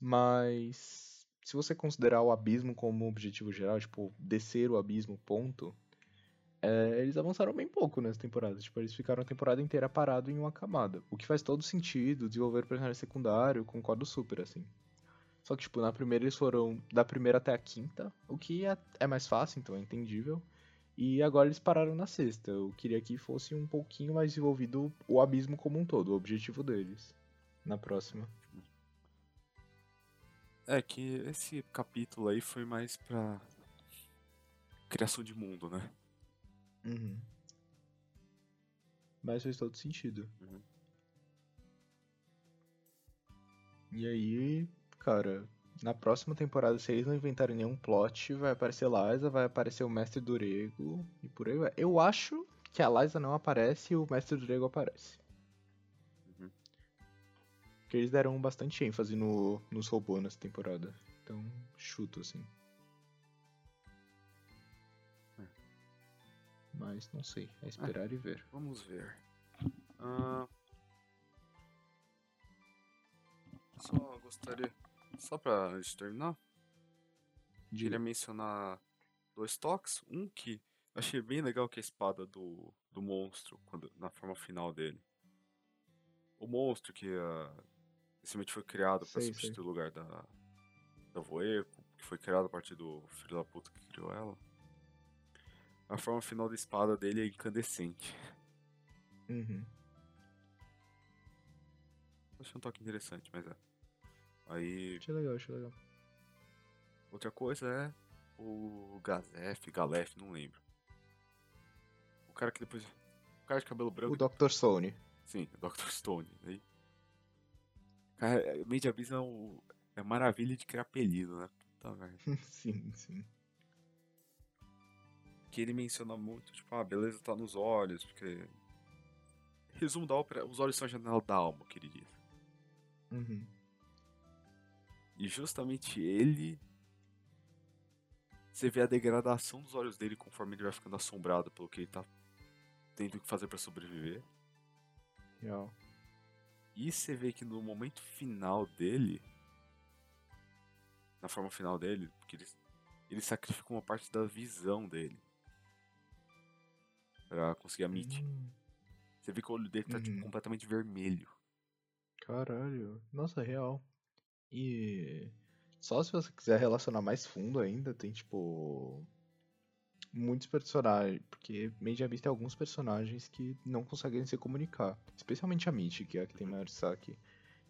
mas se você considerar o abismo como objetivo geral, tipo, descer o abismo, ponto, é, eles avançaram bem pouco nessa temporada. Tipo, eles ficaram a temporada inteira parado em uma camada. O que faz todo sentido, desenvolver personagem secundário, concordo super, assim. Só que, tipo, na primeira eles foram da primeira até a quinta, o que é, é mais fácil, então é entendível. E agora eles pararam na sexta. Eu queria que fosse um pouquinho mais desenvolvido o abismo como um todo, o objetivo deles. Na próxima. É que esse capítulo aí foi mais pra. Criação de mundo, né? Uhum. Mas faz todo sentido. Uhum. E aí, cara, na próxima temporada, se eles não inventarem nenhum plot, vai aparecer Liza, vai aparecer o Mestre Durego e por aí vai. Eu acho que a Liza não aparece e o Mestre Durego aparece. Porque eles deram bastante ênfase no, nos robôs nessa temporada. Então, chuto assim. É. Mas não sei, é esperar e ver. Vamos ver. Ah, Só gostaria. Só pra de terminar, De- queria mencionar dois toques. Um que achei bem legal que é a espada do, do monstro, quando, na forma final dele. O monstro que uh, inicialmente foi criado para Sei, sei. substituir o lugar da, da Voeco, que foi criado a partir do filho da puta que criou ela. A forma final da espada dele é incandescente. Uhum. Achei um toque interessante, mas é. Aí, Achei legal, achei legal. outra coisa é o Gazef, Galef, não lembro. O cara que depois. O cara de cabelo branco. O Dr. Sony. Sim, o Dr. Stone. Aí. Cara, é- Made Abyss é, um, é maravilha de criar apelido, né? Puta merda. <laughs> sim, sim. Que ele menciona muito, tipo, ah, beleza tá nos olhos, porque. Resumo da ópera, os olhos são a janela da alma, que ele diz. Uhum. E justamente ele. Você vê a degradação dos olhos dele conforme ele vai ficando assombrado pelo que ele tá tendo que fazer pra sobreviver. Real. E você vê que no momento final dele. Na forma final dele, porque ele, ele sacrifica uma parte da visão dele. Pra conseguir a Mitty. Hum, Você vê que o olho dele tá tipo, Uhum. completamente vermelho. caralho. Nossa, real. E só se você quiser relacionar mais fundo ainda, tem tipo muitos personagens, porque Made Abyss tem alguns personagens que não conseguem se comunicar, especialmente a Mitty, que é a que tem maior destaque.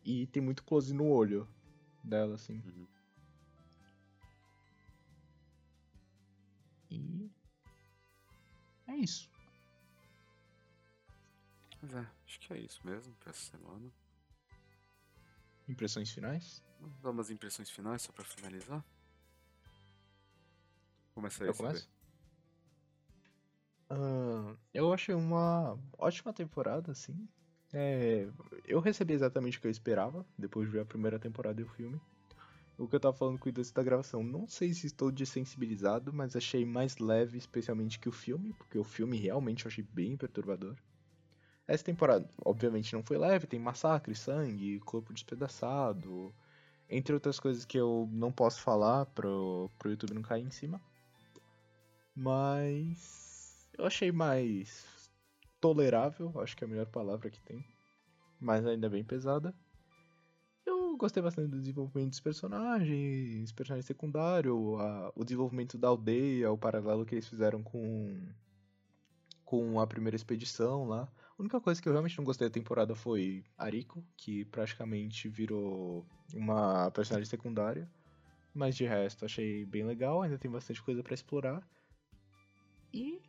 E tem muito close no olho dela assim. Uhum. E é isso. Mas é, acho que é isso mesmo pra essa semana. Impressões finais? Vamos dar umas impressões finais só pra finalizar. Começa aí, Eu começo? Ah, eu achei uma ótima temporada, assim. É, eu recebi exatamente o que eu esperava, depois de ver a primeira temporada e o filme. O que eu tava falando com o da gravação, não sei se estou desensibilizado, mas achei mais leve, especialmente que o filme, porque o filme realmente eu achei bem perturbador. Essa temporada, obviamente, não foi leve, tem massacre, sangue, corpo despedaçado, entre outras coisas que eu não posso falar pro, pro YouTube não cair em cima. Mas eu achei mais tolerável, acho que é a melhor palavra que tem. Mas ainda bem pesada. Eu gostei bastante do desenvolvimento dos personagens, personagem secundário, a- o desenvolvimento da aldeia, o paralelo que eles fizeram com com a primeira expedição lá. A única coisa que eu realmente não gostei da temporada foi Ariko, que praticamente virou uma personagem secundária. Mas de resto, achei bem legal, ainda tem bastante coisa pra explorar. E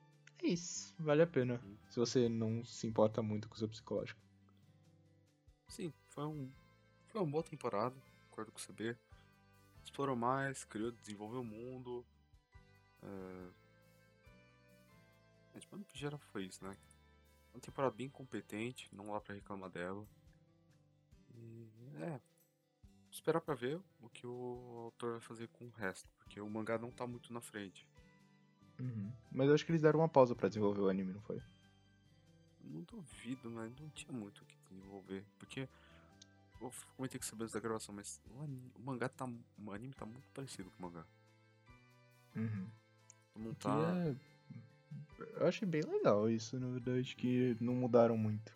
É isso, vale a pena. Hum. Se você não se importa muito com o seu psicológico. Sim, foi um. Foi uma boa temporada, concordo com o CB. Explorou mais, criou, desenvolveu o mundo. É... é tipo, no que geral foi isso, né? Uma temporada bem competente, não dá pra reclamar dela. E é. Esperar pra ver o que o autor vai fazer com o resto, porque o mangá não tá muito na frente. Uhum. Mas eu acho que eles deram uma pausa pra desenvolver o anime, não foi? Não duvido, mas não tinha muito o que desenvolver. Porque. Eu comentei com você da gravação, mas o, anime, o mangá tá. O anime tá muito parecido com o mangá. Uhum. Não Que tá. é... Eu achei bem legal isso, na verdade, que não mudaram muito.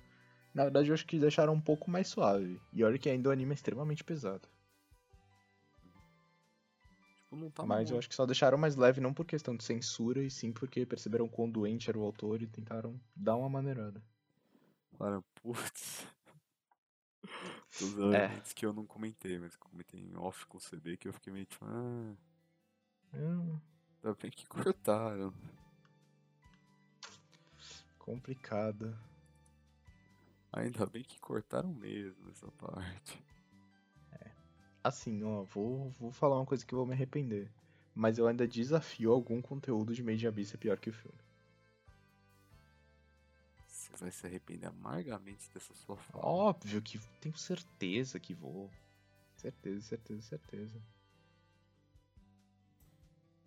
Na verdade, eu acho que deixaram um pouco mais suave. E olha que ainda o anime é extremamente pesado. Tipo, não tá Mas eu muito- acho que só deixaram mais leve não por questão de censura, e sim porque perceberam quão doente era o autor e tentaram dar uma maneirada. Cara, putz. <laughs> Os É. elementos que eu não comentei, mas que eu comentei em off com o CB que eu fiquei meio tipo, ah, Hum, ainda bem que cortaram. complicado. Ainda bem que cortaram mesmo essa parte. Assim, ó, vou, vou falar uma coisa que eu vou me arrepender. Mas eu ainda desafio algum conteúdo de Made in Abyss ser pior que o filme. Você vai se arrepender amargamente dessa sua fala. Óbvio que tenho certeza que vou. Certeza, certeza, certeza.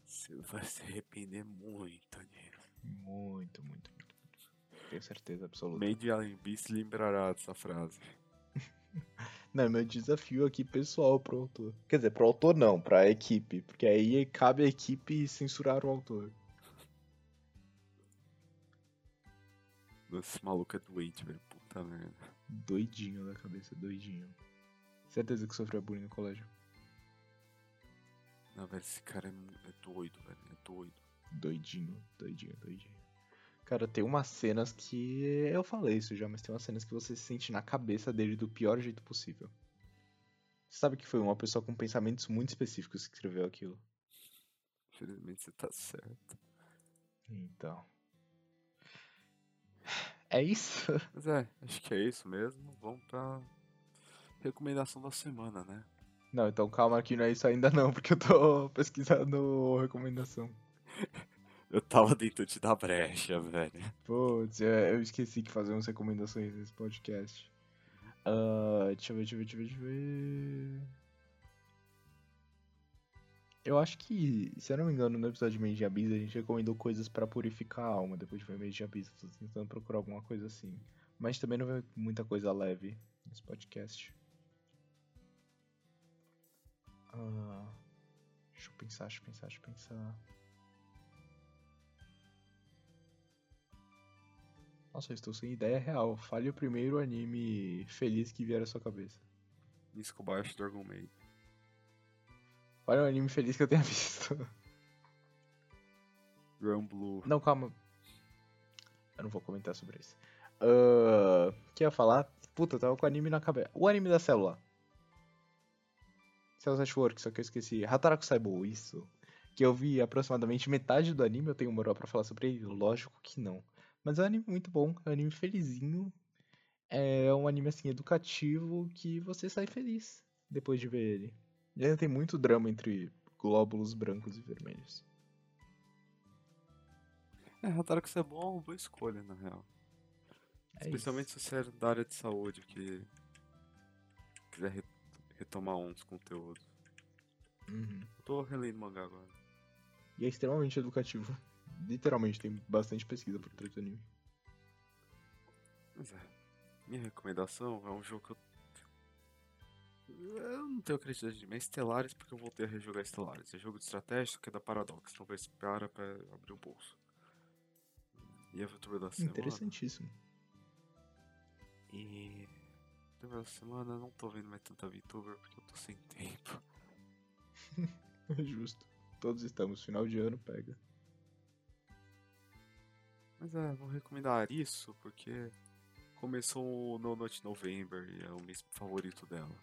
Você vai se arrepender muito disso. Muito, muito, muito, muito. Tenho certeza absoluta. Made in Beast lembrará dessa frase. <laughs> Não, é meu desafio aqui pessoal pro autor. Quer dizer, pro autor não, pra equipe. Porque aí cabe à equipe censurar o autor. Esse maluco é doente, velho. Puta merda. Doidinho da cabeça, doidinho. Certeza que sofreu bullying no colégio. Não, velho, esse cara é, é doido, velho. É doido. Doidinho, doidinho, doidinho. Cara, tem umas cenas que. Eu falei isso já, mas tem umas cenas que você se sente na cabeça dele do pior jeito possível. Você sabe que foi uma pessoa com pensamentos muito específicos que escreveu aquilo. Infelizmente você tá certo. Então. É isso? <laughs> Mas é, acho que é isso mesmo. Vamos pra recomendação da semana, né? Não, então calma que não é isso ainda não, <laughs> porque eu tô pesquisando recomendação. <laughs> Eu tava tentando te dar brecha, velho. Putz, é, eu esqueci que fazer umas recomendações nesse podcast. Ah, deixa eu ver, deixa eu ver, deixa eu ver, eu acho que, se eu não me engano, no episódio de in Abyss, a gente recomendou coisas pra purificar a alma depois de ver in Abyss. Tô tentando procurar alguma coisa assim. Mas também não vai muita coisa leve nesse podcast. Ah, deixa eu pensar, deixa eu pensar, deixa eu pensar. Nossa, eu estou sem ideia real. Fale o primeiro anime feliz que vier à sua cabeça. Miss Kobayashi Dragon Maid. Fale um anime feliz que eu tenha <laughs> visto. Run Blue. Não, calma. Eu não vou comentar sobre isso. O que ia falar? Puta, eu tava com o anime na cabeça. O anime da célula. Cells at Work, só que eu esqueci. Hataraku Saibou, isso. Que eu vi aproximadamente metade do anime, eu tenho moral pra falar sobre ele? Lógico que não. Mas é um anime muito bom, é um anime felizinho. É um anime assim educativo que você sai feliz depois de ver ele. E ainda tem muito drama entre glóbulos brancos e vermelhos. É, Hataraku é bom, uma boa escolha, na real. É Especialmente se você é da área de saúde, que quiser re- retomar uns conteúdos. Uhum. Eu tô relendo mangá agora. E é extremamente educativo. Literalmente, tem bastante pesquisa por trás do anime. Mas é. Minha recomendação é um jogo que eu. Eu não tenho credibilidade de mas Stellaris porque eu voltei a rejogar Stellaris. É jogo de estratégia que é da Paradox, então vai esperar pra abrir o bolso. E a aventura da semana. Interessantíssimo. E. Aventura da semana eu não tô vendo mais tanta VTuber porque eu tô sem tempo. É <laughs> justo. Todos estamos. Final de ano, pega. Mas é, vou recomendar isso porque começou o No Note November e é o mês favorito dela.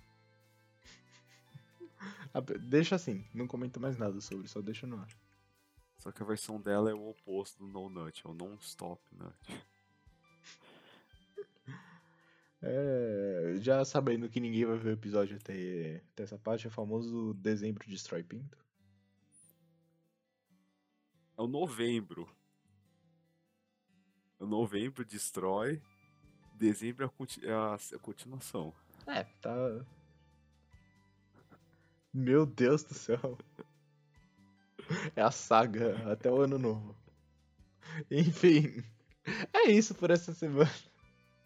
<laughs> Deixa assim, não comenta mais nada sobre, só deixa no ar. Só que a versão dela é o oposto do No Nut, é o Non-Stop Nut. <laughs> É, já sabendo que ninguém vai ver o episódio até, até essa parte, é o famoso dezembro destrói pinto. É o novembro. O novembro destrói. Dezembro é a, é a- é a continuação. É, tá. Meu Deus do céu. É a saga até o ano novo. Enfim, é isso por essa semana.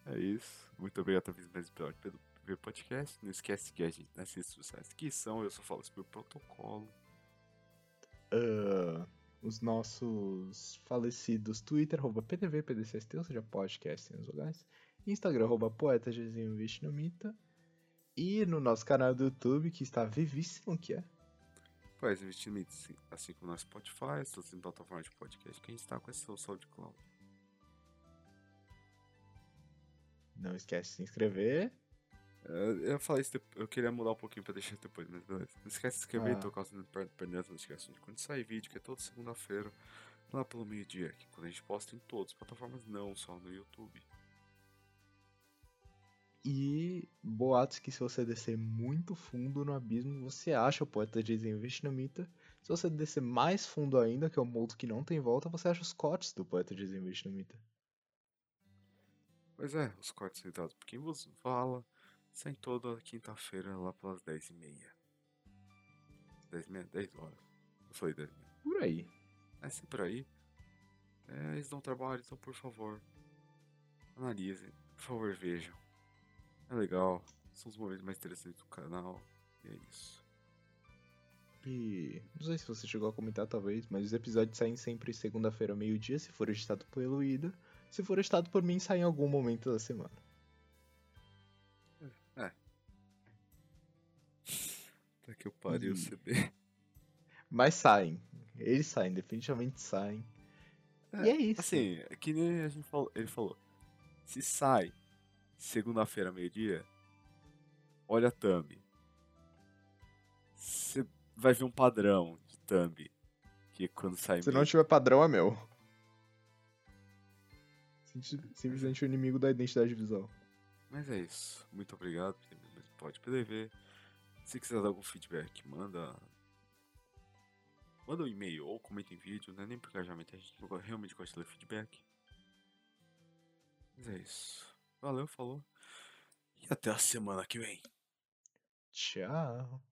É isso. Muito obrigado por mais episódio pelo primeiro podcast. Não esquece seguir a gente nas redes sociais que são, eu só falo isso por protocolo. Ah, os nossos falecidos Twitter, arroba PTV, PDCST, ou seja, podcast nos lugares. Instagram, arroba poeta Jezinho Vishnomita. E no nosso canal do YouTube, que está vivíssimo, que é. Pois, investimentos, assim como no Spotify, todas as plataformas de podcast que a gente está com esse seu SoundCloud. Não esquece de se inscrever. É, Eu ia falar isso, depois- eu queria mudar um pouquinho pra deixar depois, mas beleza. Não esquece de se inscrever Ah. e tocar o sininho para perder as notificações de quando sair vídeo, que é toda segunda-feira, lá pelo meio-dia, que quando a gente posta em todas as plataformas, não só no YouTube. E boatos que se você descer muito fundo no abismo, você acha o poeta Jason Vishnomita. Se você descer mais fundo ainda, que é o mundo que não tem volta, você acha os cortes do poeta Jason Vishnomita. Pois é, os cortes editados por quem vos fala, saem toda quinta-feira lá pelas 10h30. 10h30? 10 horas. Eu falei 10 h Por aí. É sempre por aí. É, eles dão trabalho, então por favor, analisem. Por favor, vejam. É legal. São os momentos mais interessantes do canal. E é isso. E não sei se você chegou a comentar, talvez, mas os episódios saem sempre segunda-feira, meio-dia, se for editado pelo Ida. Se for editado por mim, sai em algum momento da semana. Até que eu parei o E- CD. <laughs> Mas saem. Eles saem, definitivamente saem. e é isso. Assim, é que nem a gente falou, ele falou. Se sai segunda-feira, meio-dia, olha a thumb. Você vai ver um padrão de thumb. Que quando sai Se não meio- tiver padrão, é meu. Sim- Simplesmente o inimigo da identidade visual. Mas é isso. Muito obrigado. Pode PDV. Se quiser dar algum feedback, manda. Manda um e-mail ou comenta em vídeo, não é nem por engajamento, a gente realmente gosta de ler feedback. Mas é isso. Valeu, falou. E até a semana que vem. Tchau.